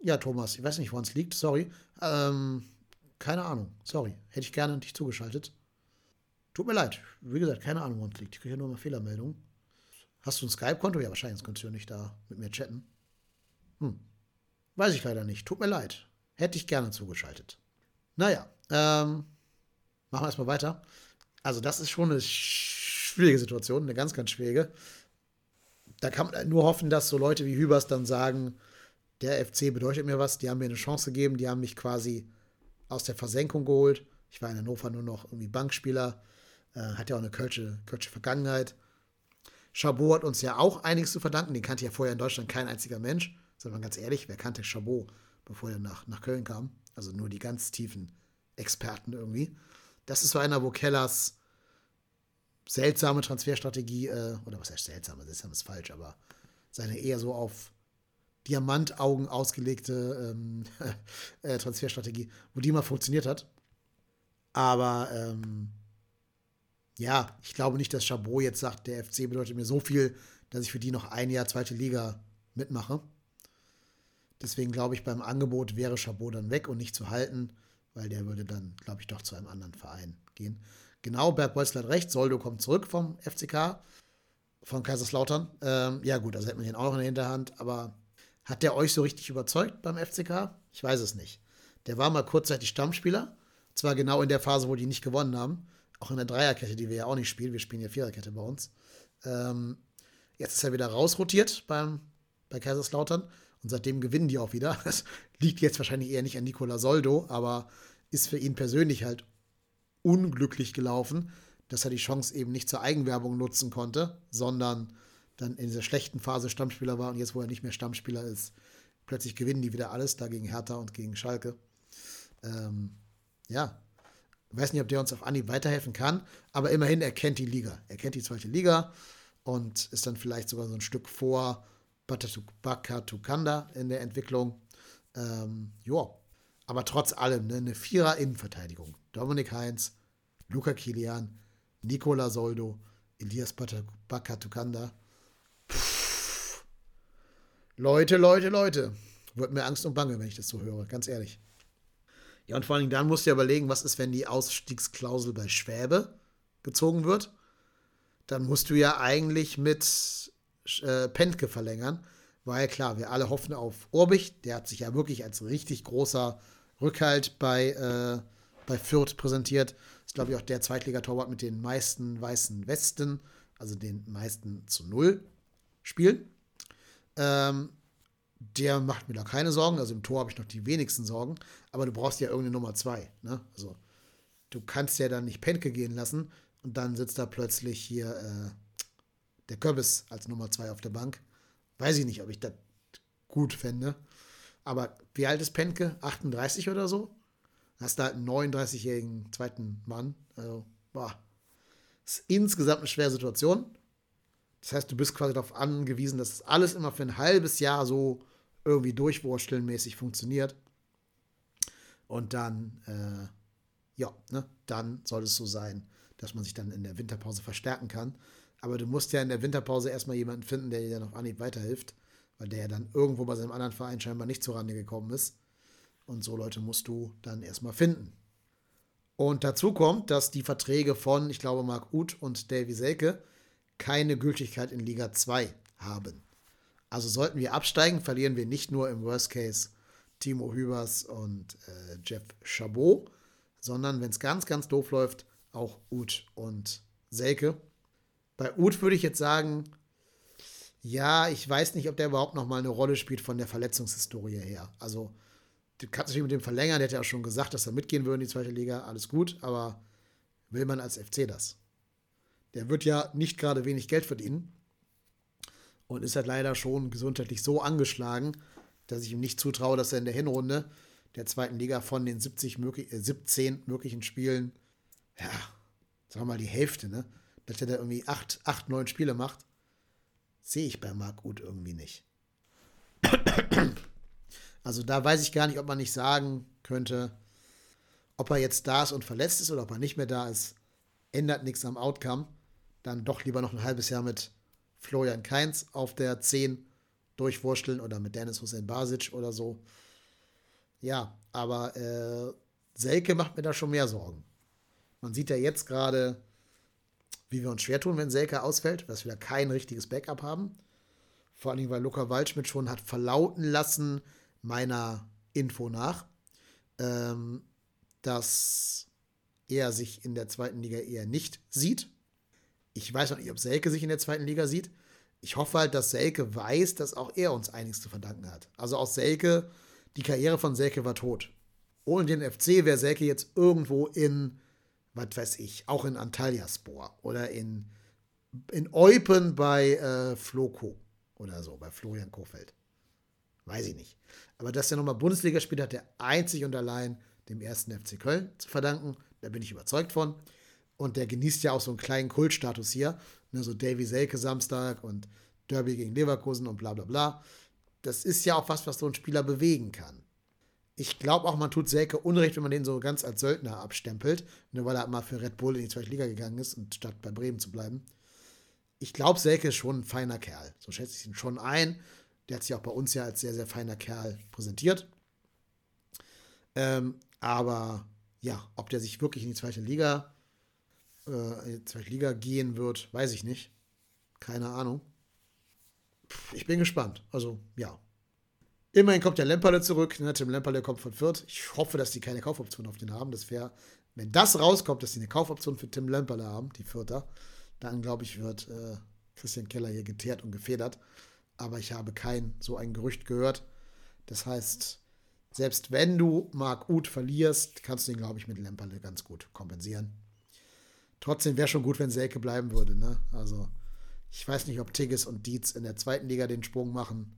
ja, Thomas, ich weiß nicht, woran es liegt, sorry. Ähm, keine Ahnung, sorry. Hätte ich gerne dich zugeschaltet. Tut mir leid. Wie gesagt, keine Ahnung, woran es liegt. Ich kriege ja nur mal Fehlermeldungen. Hast du ein Skype-Konto? Ja, wahrscheinlich, sonst könntest du ja nicht da mit mir chatten. Hm. Weiß ich leider nicht. Tut mir leid. Hätte ich gerne zugeschaltet. Naja, ähm, machen wir erstmal weiter. Also, das ist schon eine schwierige Situation, eine ganz, ganz schwierige. Da kann man nur hoffen, dass so Leute wie Hübers dann sagen, der FC bedeutet mir was, die haben mir eine Chance gegeben, die haben mich quasi aus der Versenkung geholt. Ich war in Hannover nur noch irgendwie Bankspieler, äh, hat ja auch eine Kölsche, Kölsche Vergangenheit. Chabot hat uns ja auch einiges zu verdanken, den kannte ja vorher in Deutschland kein einziger Mensch. Sondern ganz ehrlich, wer kannte Chabot, bevor er nach, nach Köln kam? Also nur die ganz tiefen Experten irgendwie. Das ist so einer, wo Kellers seltsame Transferstrategie, äh, oder was heißt seltsame, seltsam ist falsch, aber seine eher so auf Diamantaugen ausgelegte ähm, äh, Transferstrategie, wo die mal funktioniert hat. Aber ähm, ja, ich glaube nicht, dass Chabot jetzt sagt, der FC bedeutet mir so viel, dass ich für die noch ein Jahr zweite Liga mitmache. Deswegen glaube ich, beim Angebot wäre Chabot dann weg und nicht zu halten, weil der würde dann, glaube ich, doch zu einem anderen Verein gehen. Genau, Berg Bolzler hat recht, Soldo kommt zurück vom FCK, von Kaiserslautern. Ähm, ja, gut, also hätte man den auch noch in der Hinterhand, aber hat der euch so richtig überzeugt beim FCK? Ich weiß es nicht. Der war mal kurzzeitig Stammspieler. Zwar genau in der Phase, wo die nicht gewonnen haben. Auch in der Dreierkette, die wir ja auch nicht spielen. Wir spielen ja Viererkette bei uns. Ähm, jetzt ist er wieder rausrotiert beim, bei Kaiserslautern. Und seitdem gewinnen die auch wieder. Das liegt jetzt wahrscheinlich eher nicht an Nicola Soldo, aber ist für ihn persönlich halt unglücklich gelaufen, dass er die Chance eben nicht zur Eigenwerbung nutzen konnte, sondern dann in dieser schlechten Phase Stammspieler war und jetzt, wo er nicht mehr Stammspieler ist, plötzlich gewinnen die wieder alles, da gegen Hertha und gegen Schalke. Ähm, ja, weiß nicht, ob der uns auf Anhieb weiterhelfen kann, aber immerhin, er kennt die Liga. Er kennt die zweite Liga und ist dann vielleicht sogar so ein Stück vor Bakatukanda in der Entwicklung. Ähm, ja, aber trotz allem ne, eine Vierer-Innenverteidigung. Dominik Heinz, Luca Kilian, Nicola Soldo, Elias Bakatukanda. Leute, Leute, Leute. Wird mir Angst und Bange, wenn ich das so höre, ganz ehrlich. Ja, und vor Dingen dann musst du ja überlegen, was ist, wenn die Ausstiegsklausel bei Schwäbe gezogen wird. Dann musst du ja eigentlich mit äh, Pentke verlängern. Weil klar, wir alle hoffen auf Urbich. Der hat sich ja wirklich als richtig großer Rückhalt bei, äh, bei Fürth präsentiert. Ist, glaube ich, auch der Zweitligatorwart mit den meisten weißen Westen, also den meisten zu null Spielen. Ähm, der macht mir da keine Sorgen. Also im Tor habe ich noch die wenigsten Sorgen. Aber du brauchst ja irgendeine Nummer zwei. Ne? Also du kannst ja dann nicht Penke gehen lassen und dann sitzt da plötzlich hier äh, der Kürbis als Nummer zwei auf der Bank. Weiß ich nicht, ob ich das gut fände. Aber wie alt ist Penke? 38 oder so? Hast da einen 39-jährigen zweiten Mann. Also, boah. Ist insgesamt eine schwere Situation. Das heißt, du bist quasi darauf angewiesen, dass alles immer für ein halbes Jahr so irgendwie durchwurstelnmäßig funktioniert. Und dann, äh, ja, ne, dann soll es so sein, dass man sich dann in der Winterpause verstärken kann. Aber du musst ja in der Winterpause erstmal jemanden finden, der dir dann auf Anhieb weiterhilft, weil der ja dann irgendwo bei seinem anderen Verein scheinbar nicht zurande gekommen ist. Und so Leute musst du dann erstmal finden. Und dazu kommt, dass die Verträge von, ich glaube, Marc Uth und Davy Selke keine Gültigkeit in Liga 2 haben. Also sollten wir absteigen, verlieren wir nicht nur im Worst Case Timo Hübers und äh, Jeff Chabot, sondern wenn es ganz, ganz doof läuft, auch Uth und Selke. Bei Uth würde ich jetzt sagen, ja, ich weiß nicht, ob der überhaupt noch mal eine Rolle spielt von der Verletzungshistorie her. Also, du kannst natürlich mit dem verlängern, der hat ja schon gesagt, dass er mitgehen würde in die zweite Liga, alles gut, aber will man als FC das? Der wird ja nicht gerade wenig Geld verdienen und ist halt leider schon gesundheitlich so angeschlagen, dass ich ihm nicht zutraue, dass er in der Hinrunde der zweiten Liga von den 70 möglich, äh, 17 möglichen Spielen, ja, sagen wir mal die Hälfte, ne? Dass er da irgendwie 8, 8 9 Spiele macht, sehe ich bei Marc Gut irgendwie nicht. Also da weiß ich gar nicht, ob man nicht sagen könnte, ob er jetzt da ist und verletzt ist oder ob er nicht mehr da ist, ändert nichts am Outcome. Dann doch lieber noch ein halbes Jahr mit Florian Kainz auf der 10 durchwurschteln oder mit Dennis Hussein Basic oder so. Ja, aber äh, Selke macht mir da schon mehr Sorgen. Man sieht ja jetzt gerade, wie wir uns schwer tun, wenn Selke ausfällt, dass wir da kein richtiges Backup haben. Vor allem, weil Luca Waldschmidt schon hat verlauten lassen, meiner Info nach, ähm, dass er sich in der zweiten Liga eher nicht sieht. Ich weiß noch nicht, ob Selke sich in der zweiten Liga sieht. Ich hoffe halt, dass Selke weiß, dass auch er uns einiges zu verdanken hat. Also auch Selke, die Karriere von Selke war tot. Ohne den FC wäre Selke jetzt irgendwo in, was weiß ich, auch in Antalyaspor oder in, in Eupen bei äh, Floco oder so, bei Florian Kofeld. Weiß ich nicht. Aber dass er nochmal Bundesliga spielt, hat er einzig und allein dem ersten FC Köln zu verdanken. Da bin ich überzeugt von. Und der genießt ja auch so einen kleinen Kultstatus hier. Ne, so Davy Selke Samstag und Derby gegen Leverkusen und bla bla bla. Das ist ja auch was, was so ein Spieler bewegen kann. Ich glaube auch, man tut Selke Unrecht, wenn man den so ganz als Söldner abstempelt, nur weil er mal für Red Bull in die zweite Liga gegangen ist, und statt bei Bremen zu bleiben. Ich glaube, Selke ist schon ein feiner Kerl. So schätze ich ihn schon ein. Der hat sich auch bei uns ja als sehr, sehr feiner Kerl präsentiert. Ähm, aber ja, ob der sich wirklich in die zweite Liga äh, in die zweite Liga gehen wird, weiß ich nicht. Keine Ahnung. Ich bin gespannt. Also, ja. Immerhin kommt der Lemperle zurück. Ne? Tim Lemperle kommt von Fürth. Ich hoffe, dass die keine Kaufoption auf den haben. Das wäre, wenn das rauskommt, dass die eine Kaufoption für Tim Lemperle haben, die Fürther, dann glaube ich, wird äh, Christian Keller hier geteert und gefedert. Aber ich habe kein so ein Gerücht gehört. Das heißt, selbst wenn du Marc Uth verlierst, kannst du ihn, glaube ich, mit Lemperle ganz gut kompensieren. Trotzdem wäre schon gut, wenn Selke bleiben würde. Ne? Also, ich weiß nicht, ob Tigges und Dietz in der zweiten Liga den Sprung machen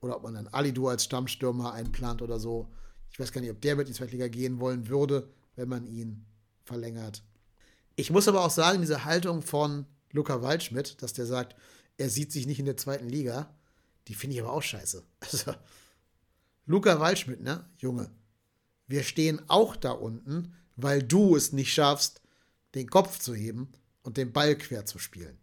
oder ob man dann Alidu als Stammstürmer einplant oder so. Ich weiß gar nicht, ob der mit in die zweite Liga gehen wollen würde, wenn man ihn verlängert. Ich muss aber auch sagen, diese Haltung von Luca Waldschmidt, dass der sagt, er sieht sich nicht in der zweiten Liga, die finde ich aber auch scheiße. Also, Luca Waldschmidt, ne, Junge, wir stehen auch da unten, weil du es nicht schaffst, den Kopf zu heben und den Ball quer zu spielen.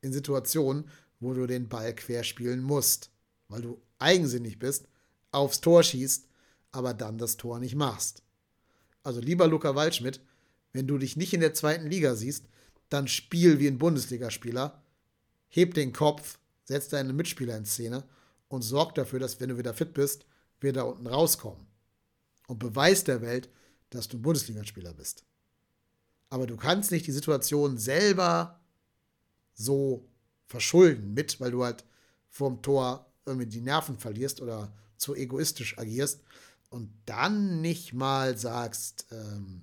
In Situationen, wo du den Ball quer spielen musst, weil du eigensinnig bist, aufs Tor schießt, aber dann das Tor nicht machst. Also lieber Luca Waldschmidt, wenn du dich nicht in der zweiten Liga siehst, dann spiel wie ein Bundesligaspieler, heb den Kopf, setz deine Mitspieler in Szene und sorg dafür, dass wenn du wieder fit bist, wir da unten rauskommen. Und beweis der Welt, dass du ein Bundesligaspieler bist. Aber du kannst nicht die Situation selber so verschulden mit, weil du halt vorm Tor irgendwie die Nerven verlierst oder zu egoistisch agierst und dann nicht mal sagst, ähm,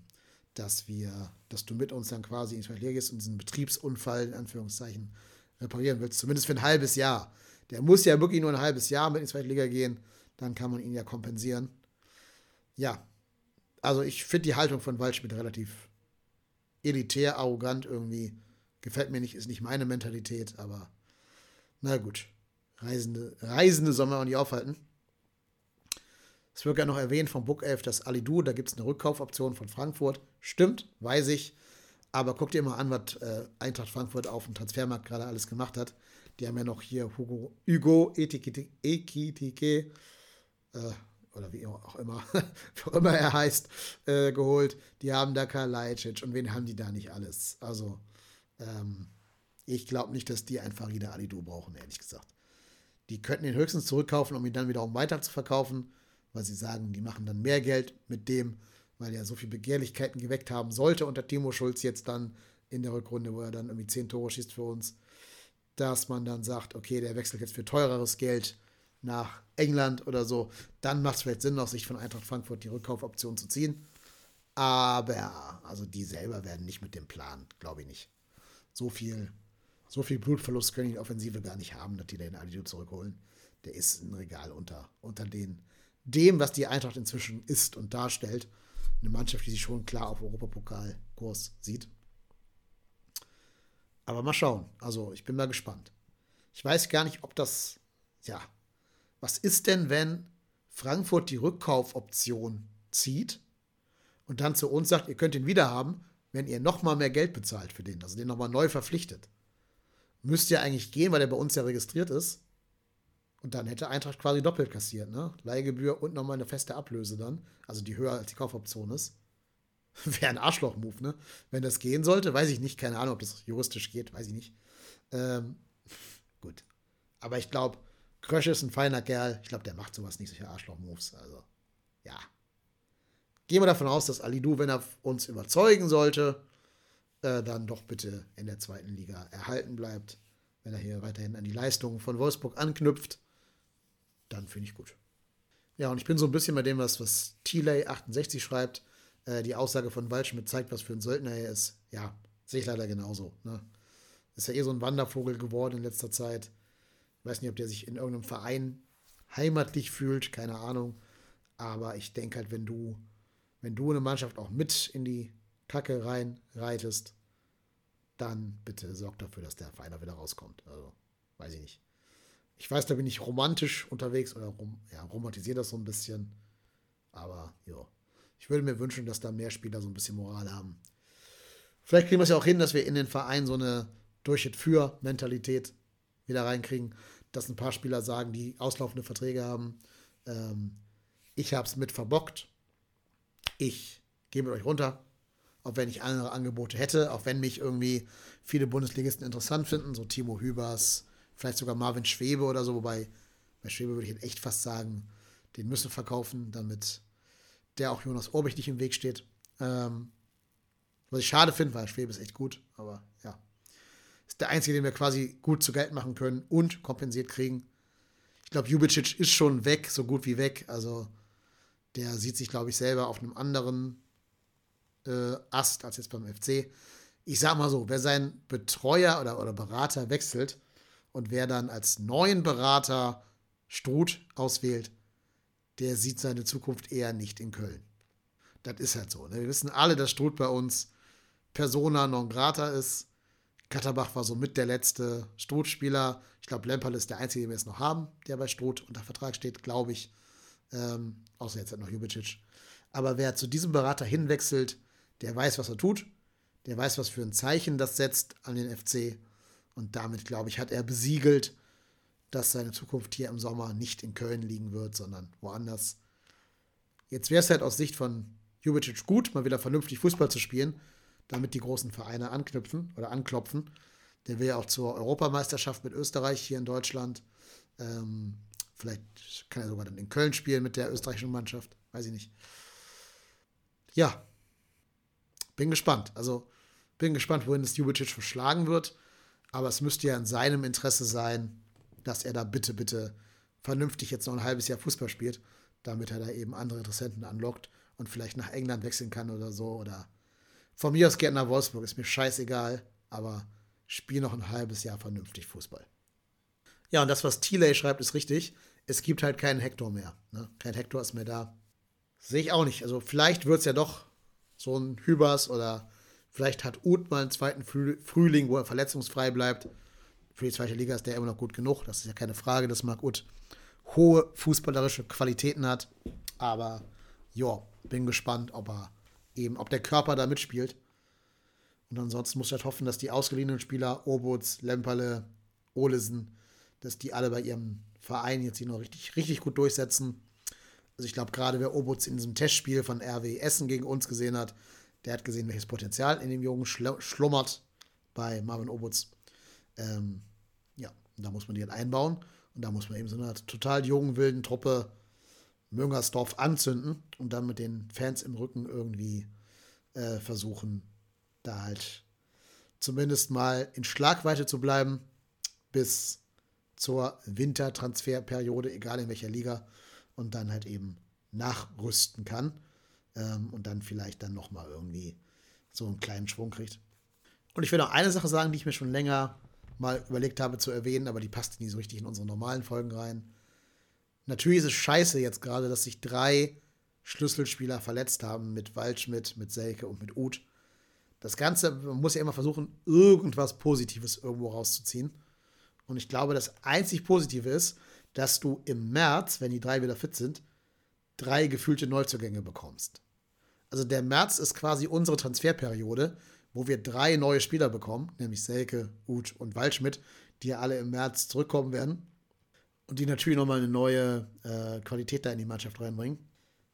dass wir, dass du mit uns dann quasi ins Verkehr gehst und diesen Betriebsunfall in Anführungszeichen reparieren willst, zumindest für ein halbes Jahr. Der muss ja wirklich nur ein halbes Jahr mit in die zweite Liga gehen, dann kann man ihn ja kompensieren. Ja, also ich finde die Haltung von Waldschmidt relativ elitär, arrogant irgendwie. Gefällt mir nicht, ist nicht meine Mentalität, aber na gut. Reisende, Reisende soll man auch nicht aufhalten. Es wird ja noch erwähnt vom Book 11, dass Alidu, da gibt es eine Rückkaufoption von Frankfurt. Stimmt, weiß ich. Aber guck dir mal an, was äh, Eintracht Frankfurt auf dem Transfermarkt gerade alles gemacht hat. Die haben ja noch hier Hugo, Hugo Ekitike, äh, oder wie auch immer, wie auch immer er heißt, äh, geholt. Die haben da Kalajdzic und wen haben die da nicht alles? Also, ähm, ich glaube nicht, dass die einen Farida Alidu brauchen, ehrlich gesagt. Die könnten ihn höchstens zurückkaufen, um ihn dann wiederum weiter zu verkaufen weil sie sagen, die machen dann mehr Geld mit dem, weil er so viel Begehrlichkeiten geweckt haben sollte unter Timo Schulz jetzt dann in der Rückrunde, wo er dann irgendwie zehn Tore schießt für uns, dass man dann sagt, okay, der wechselt jetzt für teureres Geld nach England oder so, dann macht es vielleicht Sinn, aus Sicht von Eintracht Frankfurt die Rückkaufoption zu ziehen. Aber, also die selber werden nicht mit dem Plan, glaube ich nicht. So viel, so viel Blutverlust können die Offensive gar nicht haben, dass die den Alidu zurückholen. Der ist ein Regal unter, unter den dem, was die Eintracht inzwischen ist und darstellt. Eine Mannschaft, die sich schon klar auf Europapokalkurs sieht. Aber mal schauen. Also, ich bin mal gespannt. Ich weiß gar nicht, ob das, ja, was ist denn, wenn Frankfurt die Rückkaufoption zieht und dann zu uns sagt, ihr könnt ihn wieder haben, wenn ihr nochmal mehr Geld bezahlt für den, also den nochmal neu verpflichtet. Müsste ja eigentlich gehen, weil er bei uns ja registriert ist. Und dann hätte Eintracht quasi doppelt kassiert, ne? Leihgebühr und nochmal eine feste Ablöse dann. Also die höher als die Kaufoption ist. Wäre ein Arschloch-Move, ne? Wenn das gehen sollte, weiß ich nicht. Keine Ahnung, ob das juristisch geht, weiß ich nicht. Ähm, gut. Aber ich glaube, Krösch ist ein feiner Kerl. Ich glaube, der macht sowas nicht, solche Arschloch-Moves. Also, ja. Gehen wir davon aus, dass Alidu, wenn er uns überzeugen sollte, äh, dann doch bitte in der zweiten Liga erhalten bleibt. Wenn er hier weiterhin an die Leistungen von Wolfsburg anknüpft dann finde ich gut. Ja, und ich bin so ein bisschen bei dem, was, was Thieley68 schreibt. Äh, die Aussage von Waldschmidt zeigt, was für ein Söldner er ist. Ja, sehe ich leider genauso. Ne? Ist ja eh so ein Wandervogel geworden in letzter Zeit. Ich weiß nicht, ob der sich in irgendeinem Verein heimatlich fühlt, keine Ahnung. Aber ich denke halt, wenn du, wenn du eine Mannschaft auch mit in die Kacke rein reitest, dann bitte sorg dafür, dass der Verein da wieder rauskommt. Also, weiß ich nicht. Ich weiß, da bin ich romantisch unterwegs oder rom, ja, romantisiere das so ein bisschen. Aber ja, ich würde mir wünschen, dass da mehr Spieler so ein bisschen Moral haben. Vielleicht kriegen wir es ja auch hin, dass wir in den Verein so eine Durch-für-Mentalität wieder reinkriegen, dass ein paar Spieler sagen, die auslaufende Verträge haben, ähm, ich habe es mit verbockt, ich gehe mit euch runter, auch wenn ich andere Angebote hätte, auch wenn mich irgendwie viele Bundesligisten interessant finden, so Timo Hübers, Vielleicht sogar Marvin Schwebe oder so, wobei bei Schwebe würde ich jetzt echt fast sagen, den müssen wir verkaufen, damit der auch Jonas Orbich nicht im Weg steht. Ähm, was ich schade finde, weil Schwebe ist echt gut, aber ja. Ist der einzige, den wir quasi gut zu Geld machen können und kompensiert kriegen. Ich glaube, Jubicic ist schon weg, so gut wie weg. Also der sieht sich, glaube ich, selber auf einem anderen äh, Ast als jetzt beim FC. Ich sag mal so, wer seinen Betreuer oder, oder Berater wechselt und wer dann als neuen Berater Struth auswählt, der sieht seine Zukunft eher nicht in Köln. Das ist halt so. Ne? Wir wissen alle, dass Struth bei uns Persona non grata ist. Katterbach war so mit der letzte Struth-Spieler. Ich glaube, Lemperl ist der einzige, den wir jetzt noch haben, der bei Struth unter Vertrag steht, glaube ich. Ähm, außer jetzt halt noch Jubicic. Aber wer zu diesem Berater hinwechselt, der weiß, was er tut. Der weiß, was für ein Zeichen das setzt an den FC. Und damit, glaube ich, hat er besiegelt, dass seine Zukunft hier im Sommer nicht in Köln liegen wird, sondern woanders. Jetzt wäre es halt aus Sicht von Jubicic gut, mal wieder vernünftig Fußball zu spielen, damit die großen Vereine anknüpfen oder anklopfen. Der will ja auch zur Europameisterschaft mit Österreich hier in Deutschland. Ähm, vielleicht kann er sogar dann in Köln spielen mit der österreichischen Mannschaft. Weiß ich nicht. Ja, bin gespannt. Also bin gespannt, wohin es Jubicic verschlagen wird. Aber es müsste ja in seinem Interesse sein, dass er da bitte, bitte vernünftig jetzt noch ein halbes Jahr Fußball spielt, damit er da eben andere Interessenten anlockt und vielleicht nach England wechseln kann oder so. Oder von mir aus geht nach Wolfsburg, ist mir scheißegal, aber spiel noch ein halbes Jahr vernünftig Fußball. Ja, und das, was Thiele schreibt, ist richtig. Es gibt halt keinen Hector mehr. Ne? Kein Hector ist mehr da. Sehe ich auch nicht. Also vielleicht wird es ja doch so ein Hübers oder vielleicht hat Uth mal einen zweiten Frühling, wo er verletzungsfrei bleibt. Für die zweite Liga ist der immer noch gut genug. Das ist ja keine Frage, dass Marc Uth hohe fußballerische Qualitäten hat. Aber ja, bin gespannt, ob er eben, ob der Körper da mitspielt. Und ansonsten muss ich halt hoffen, dass die ausgeliehenen Spieler, Obuts, Lemperle, Olesen, dass die alle bei ihrem Verein jetzt hier noch richtig, richtig gut durchsetzen. Also ich glaube, gerade wer Obuts in diesem Testspiel von RW Essen gegen uns gesehen hat, der hat gesehen, welches Potenzial in dem Jungen schlummert bei Marvin Obuts. Ähm, ja, da muss man die halt einbauen. Und da muss man eben so eine total jungen, wilden Truppe Müngersdorf anzünden und dann mit den Fans im Rücken irgendwie äh, versuchen, da halt zumindest mal in Schlagweite zu bleiben bis zur Wintertransferperiode, egal in welcher Liga, und dann halt eben nachrüsten kann ähm, und dann vielleicht dann nochmal irgendwie so einen kleinen Schwung kriegt. Und ich will noch eine Sache sagen, die ich mir schon länger mal überlegt habe zu erwähnen, aber die passt nie so richtig in unsere normalen Folgen rein. Natürlich ist es scheiße jetzt gerade, dass sich drei Schlüsselspieler verletzt haben mit Waldschmidt, mit Selke und mit Uth. Das Ganze, man muss ja immer versuchen, irgendwas Positives irgendwo rauszuziehen. Und ich glaube, das einzig Positive ist, dass du im März, wenn die drei wieder fit sind, drei gefühlte Neuzugänge bekommst. Also der März ist quasi unsere Transferperiode, wo wir drei neue Spieler bekommen, nämlich Selke, Uth und Waldschmidt, die ja alle im März zurückkommen werden und die natürlich nochmal eine neue äh, Qualität da in die Mannschaft reinbringen.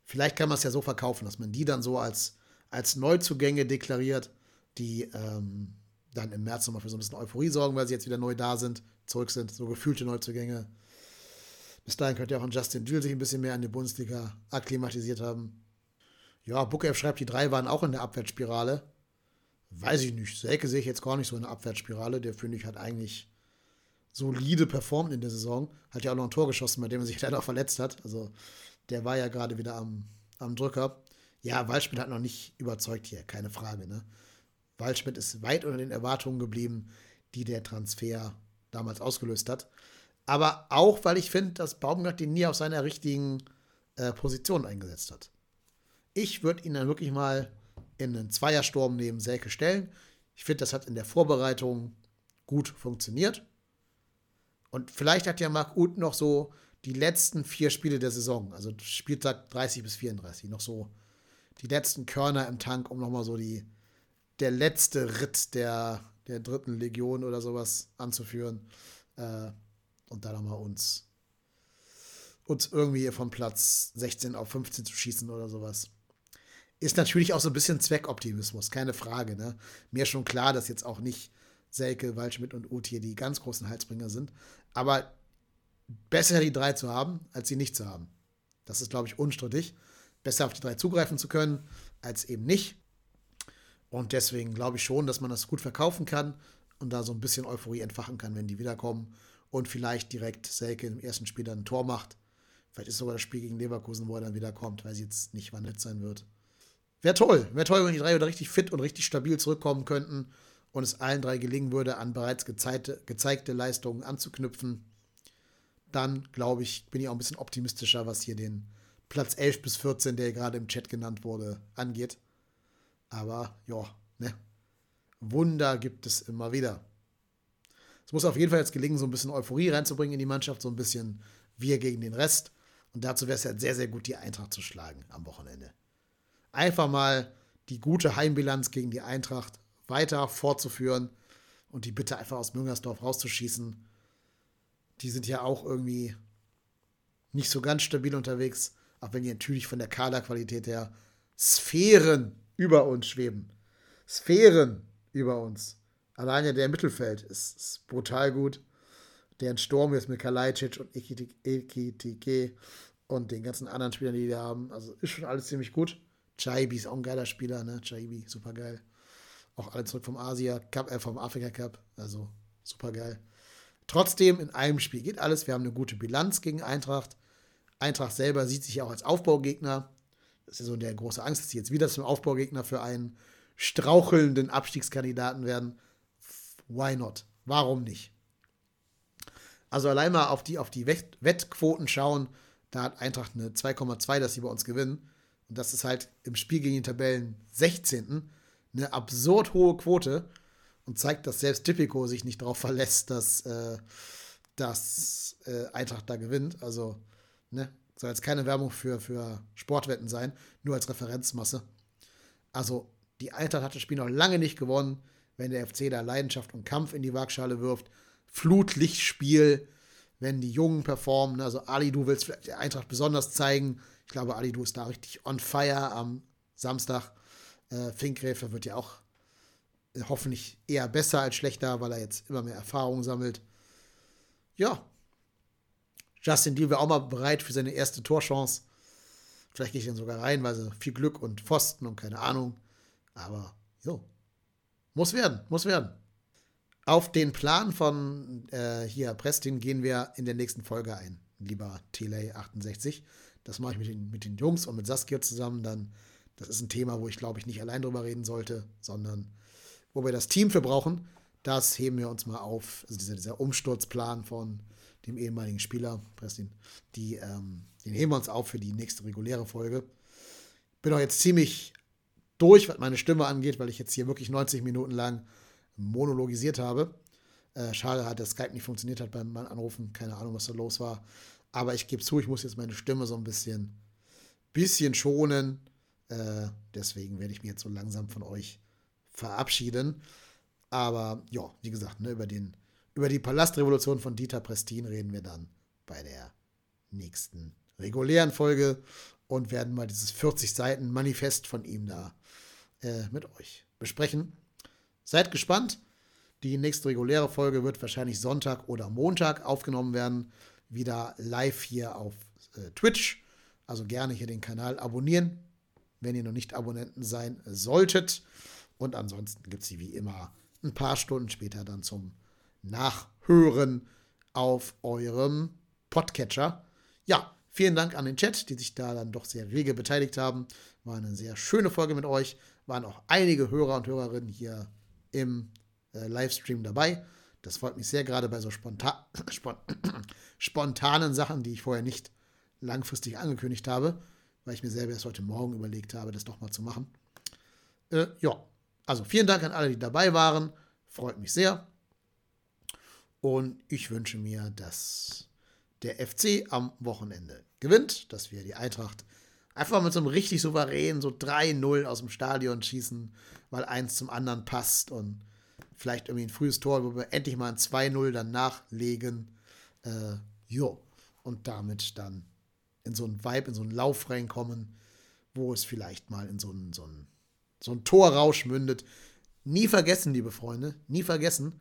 Vielleicht kann man es ja so verkaufen, dass man die dann so als, als Neuzugänge deklariert, die ähm, dann im März nochmal für so ein bisschen Euphorie sorgen, weil sie jetzt wieder neu da sind, zurück sind, so gefühlte Neuzugänge. Bis dahin könnte ja auch ein Justin Dühl sich ein bisschen mehr an die Bundesliga akklimatisiert haben. Ja, Bukev schreibt, die drei waren auch in der Abwärtsspirale. Weiß ich nicht. Selke sehe ich jetzt gar nicht so in der Abwärtsspirale. Der, finde ich, hat eigentlich solide performt in der Saison. Hat ja auch noch ein Tor geschossen, bei dem er sich leider auch verletzt hat. Also der war ja gerade wieder am, am Drücker. Ja, Waldschmidt hat noch nicht überzeugt hier, keine Frage. Ne? Waldschmidt ist weit unter den Erwartungen geblieben, die der Transfer damals ausgelöst hat. Aber auch, weil ich finde, dass Baumgart ihn nie auf seiner richtigen äh, Position eingesetzt hat. Ich würde ihn dann wirklich mal in einen Zweiersturm neben Selke stellen. Ich finde, das hat in der Vorbereitung gut funktioniert. Und vielleicht hat ja Marc Uth noch so die letzten vier Spiele der Saison, also Spieltag 30 bis 34, noch so die letzten Körner im Tank, um nochmal so die, der letzte Ritt der, der dritten Legion oder sowas anzuführen. Äh, und da nochmal uns, uns irgendwie von Platz 16 auf 15 zu schießen oder sowas. Ist natürlich auch so ein bisschen Zweckoptimismus, keine Frage. Ne? Mir schon klar, dass jetzt auch nicht Selke, Waldschmidt und Uth hier die ganz großen Halsbringer sind. Aber besser die drei zu haben, als sie nicht zu haben. Das ist, glaube ich, unstrittig. Besser auf die drei zugreifen zu können, als eben nicht. Und deswegen glaube ich schon, dass man das gut verkaufen kann und da so ein bisschen Euphorie entfachen kann, wenn die wiederkommen. Und vielleicht direkt Selke im ersten Spiel dann ein Tor macht. Vielleicht ist sogar das Spiel gegen Leverkusen, wo er dann wieder kommt, weil sie jetzt nicht wandelt sein wird. Wäre toll. Wäre toll, wenn die drei wieder richtig fit und richtig stabil zurückkommen könnten und es allen drei gelingen würde, an bereits gezeigte, gezeigte Leistungen anzuknüpfen. Dann, glaube ich, bin ich auch ein bisschen optimistischer, was hier den Platz 11 bis 14, der gerade im Chat genannt wurde, angeht. Aber ja, ne? Wunder gibt es immer wieder. Es muss auf jeden Fall jetzt gelingen, so ein bisschen Euphorie reinzubringen in die Mannschaft, so ein bisschen wir gegen den Rest. Und dazu wäre es ja sehr, sehr gut, die Eintracht zu schlagen am Wochenende. Einfach mal die gute Heimbilanz gegen die Eintracht weiter fortzuführen und die bitte einfach aus Müngersdorf rauszuschießen. Die sind ja auch irgendwie nicht so ganz stabil unterwegs, auch wenn die natürlich von der Kaderqualität her Sphären über uns schweben. Sphären über uns. Alleine der Mittelfeld ist, ist brutal gut. Der Sturm jetzt mit Kalajdzic und Ekitike und den ganzen anderen Spielern, die die haben. Also ist schon alles ziemlich gut. Chaibi ist auch ein geiler Spieler, ne? Chaibi, super geil. Auch alle zurück vom Asia Cup, äh, vom Afrika Cup. Also super geil. Trotzdem, in einem Spiel geht alles. Wir haben eine gute Bilanz gegen Eintracht. Eintracht selber sieht sich auch als Aufbaugegner. Das ist ja so der große Angst, dass sie jetzt wieder zum Aufbaugegner für einen strauchelnden Abstiegskandidaten werden. Why not? Warum nicht? Also allein mal auf die, auf die Wettquoten schauen, da hat Eintracht eine 2,2, dass sie bei uns gewinnen. Und das ist halt im Spiel gegen den Tabellen 16. eine absurd hohe Quote und zeigt, dass selbst Tipico sich nicht darauf verlässt, dass, äh, dass äh, Eintracht da gewinnt. Also, ne, soll jetzt keine Werbung für, für Sportwetten sein, nur als Referenzmasse. Also, die Eintracht hat das Spiel noch lange nicht gewonnen, wenn der FC da Leidenschaft und Kampf in die Waagschale wirft. Flutlichtspiel, wenn die Jungen performen. Ne? Also Ali, du willst vielleicht der Eintracht besonders zeigen. Ich glaube, Ali, du ist da richtig on fire am Samstag. Äh, Finkgräfer wird ja auch äh, hoffentlich eher besser als schlechter, weil er jetzt immer mehr Erfahrung sammelt. Ja. Justin Deal wäre auch mal bereit für seine erste Torchance. Vielleicht gehe ich dann sogar rein, weil sie viel Glück und Pfosten und keine Ahnung. Aber jo. Muss werden, muss werden. Auf den Plan von äh, hier Prestin gehen wir in der nächsten Folge ein, lieber Teley68. Das mache ich mit den, mit den Jungs und mit Saskia zusammen. Dann, das ist ein Thema, wo ich glaube ich nicht allein drüber reden sollte, sondern wo wir das Team für brauchen. Das heben wir uns mal auf. Also dieser, dieser Umsturzplan von dem ehemaligen Spieler, Prestin, die, ähm, den heben wir uns auf für die nächste reguläre Folge. Bin auch jetzt ziemlich durch, was meine Stimme angeht, weil ich jetzt hier wirklich 90 Minuten lang monologisiert habe. Äh, schade hat, dass Skype nicht funktioniert hat beim Anrufen. Keine Ahnung, was da los war. Aber ich gebe zu, ich muss jetzt meine Stimme so ein bisschen, bisschen schonen. Äh, deswegen werde ich mich jetzt so langsam von euch verabschieden. Aber ja, wie gesagt, ne, über, den, über die Palastrevolution von Dieter Prestin reden wir dann bei der nächsten regulären Folge und werden mal dieses 40 Seiten Manifest von ihm da äh, mit euch besprechen. Seid gespannt. Die nächste reguläre Folge wird wahrscheinlich Sonntag oder Montag aufgenommen werden. Wieder live hier auf äh, Twitch. Also gerne hier den Kanal abonnieren, wenn ihr noch nicht Abonnenten sein solltet. Und ansonsten gibt es sie wie immer ein paar Stunden später dann zum Nachhören auf eurem Podcatcher. Ja, vielen Dank an den Chat, die sich da dann doch sehr rege beteiligt haben. War eine sehr schöne Folge mit euch. Waren auch einige Hörer und Hörerinnen hier im äh, Livestream dabei. Das freut mich sehr, gerade bei so spontan, spontanen Sachen, die ich vorher nicht langfristig angekündigt habe, weil ich mir selber erst heute Morgen überlegt habe, das doch mal zu machen. Äh, ja, also vielen Dank an alle, die dabei waren. Freut mich sehr. Und ich wünsche mir, dass der FC am Wochenende gewinnt, dass wir die Eintracht einfach mit so einem richtig souveränen, so 3-0 aus dem Stadion schießen, weil eins zum anderen passt und vielleicht irgendwie ein frühes Tor, wo wir endlich mal ein 2-0 dann nachlegen. Äh, jo. Und damit dann in so einen Vibe, in so einen Lauf reinkommen, wo es vielleicht mal in so einen, so einen, so einen Torrausch mündet. Nie vergessen, liebe Freunde, nie vergessen,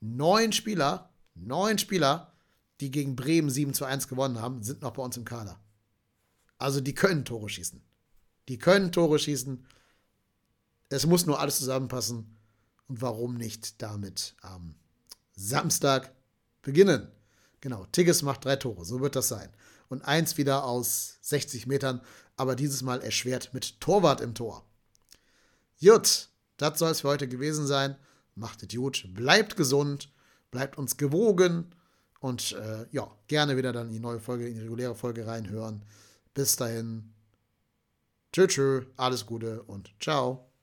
neun Spieler, neun Spieler, die gegen Bremen 7 zu 1 gewonnen haben, sind noch bei uns im Kader. Also die können Tore schießen. Die können Tore schießen. Es muss nur alles zusammenpassen. Und warum nicht damit am Samstag beginnen. Genau, Tigges macht drei Tore, so wird das sein. Und eins wieder aus 60 Metern, aber dieses Mal erschwert mit Torwart im Tor. Jut, das soll es für heute gewesen sein. Macht es gut, bleibt gesund, bleibt uns gewogen und äh, ja, gerne wieder dann in die neue Folge, in die reguläre Folge reinhören. Bis dahin, tschö, tschö, alles Gute und ciao.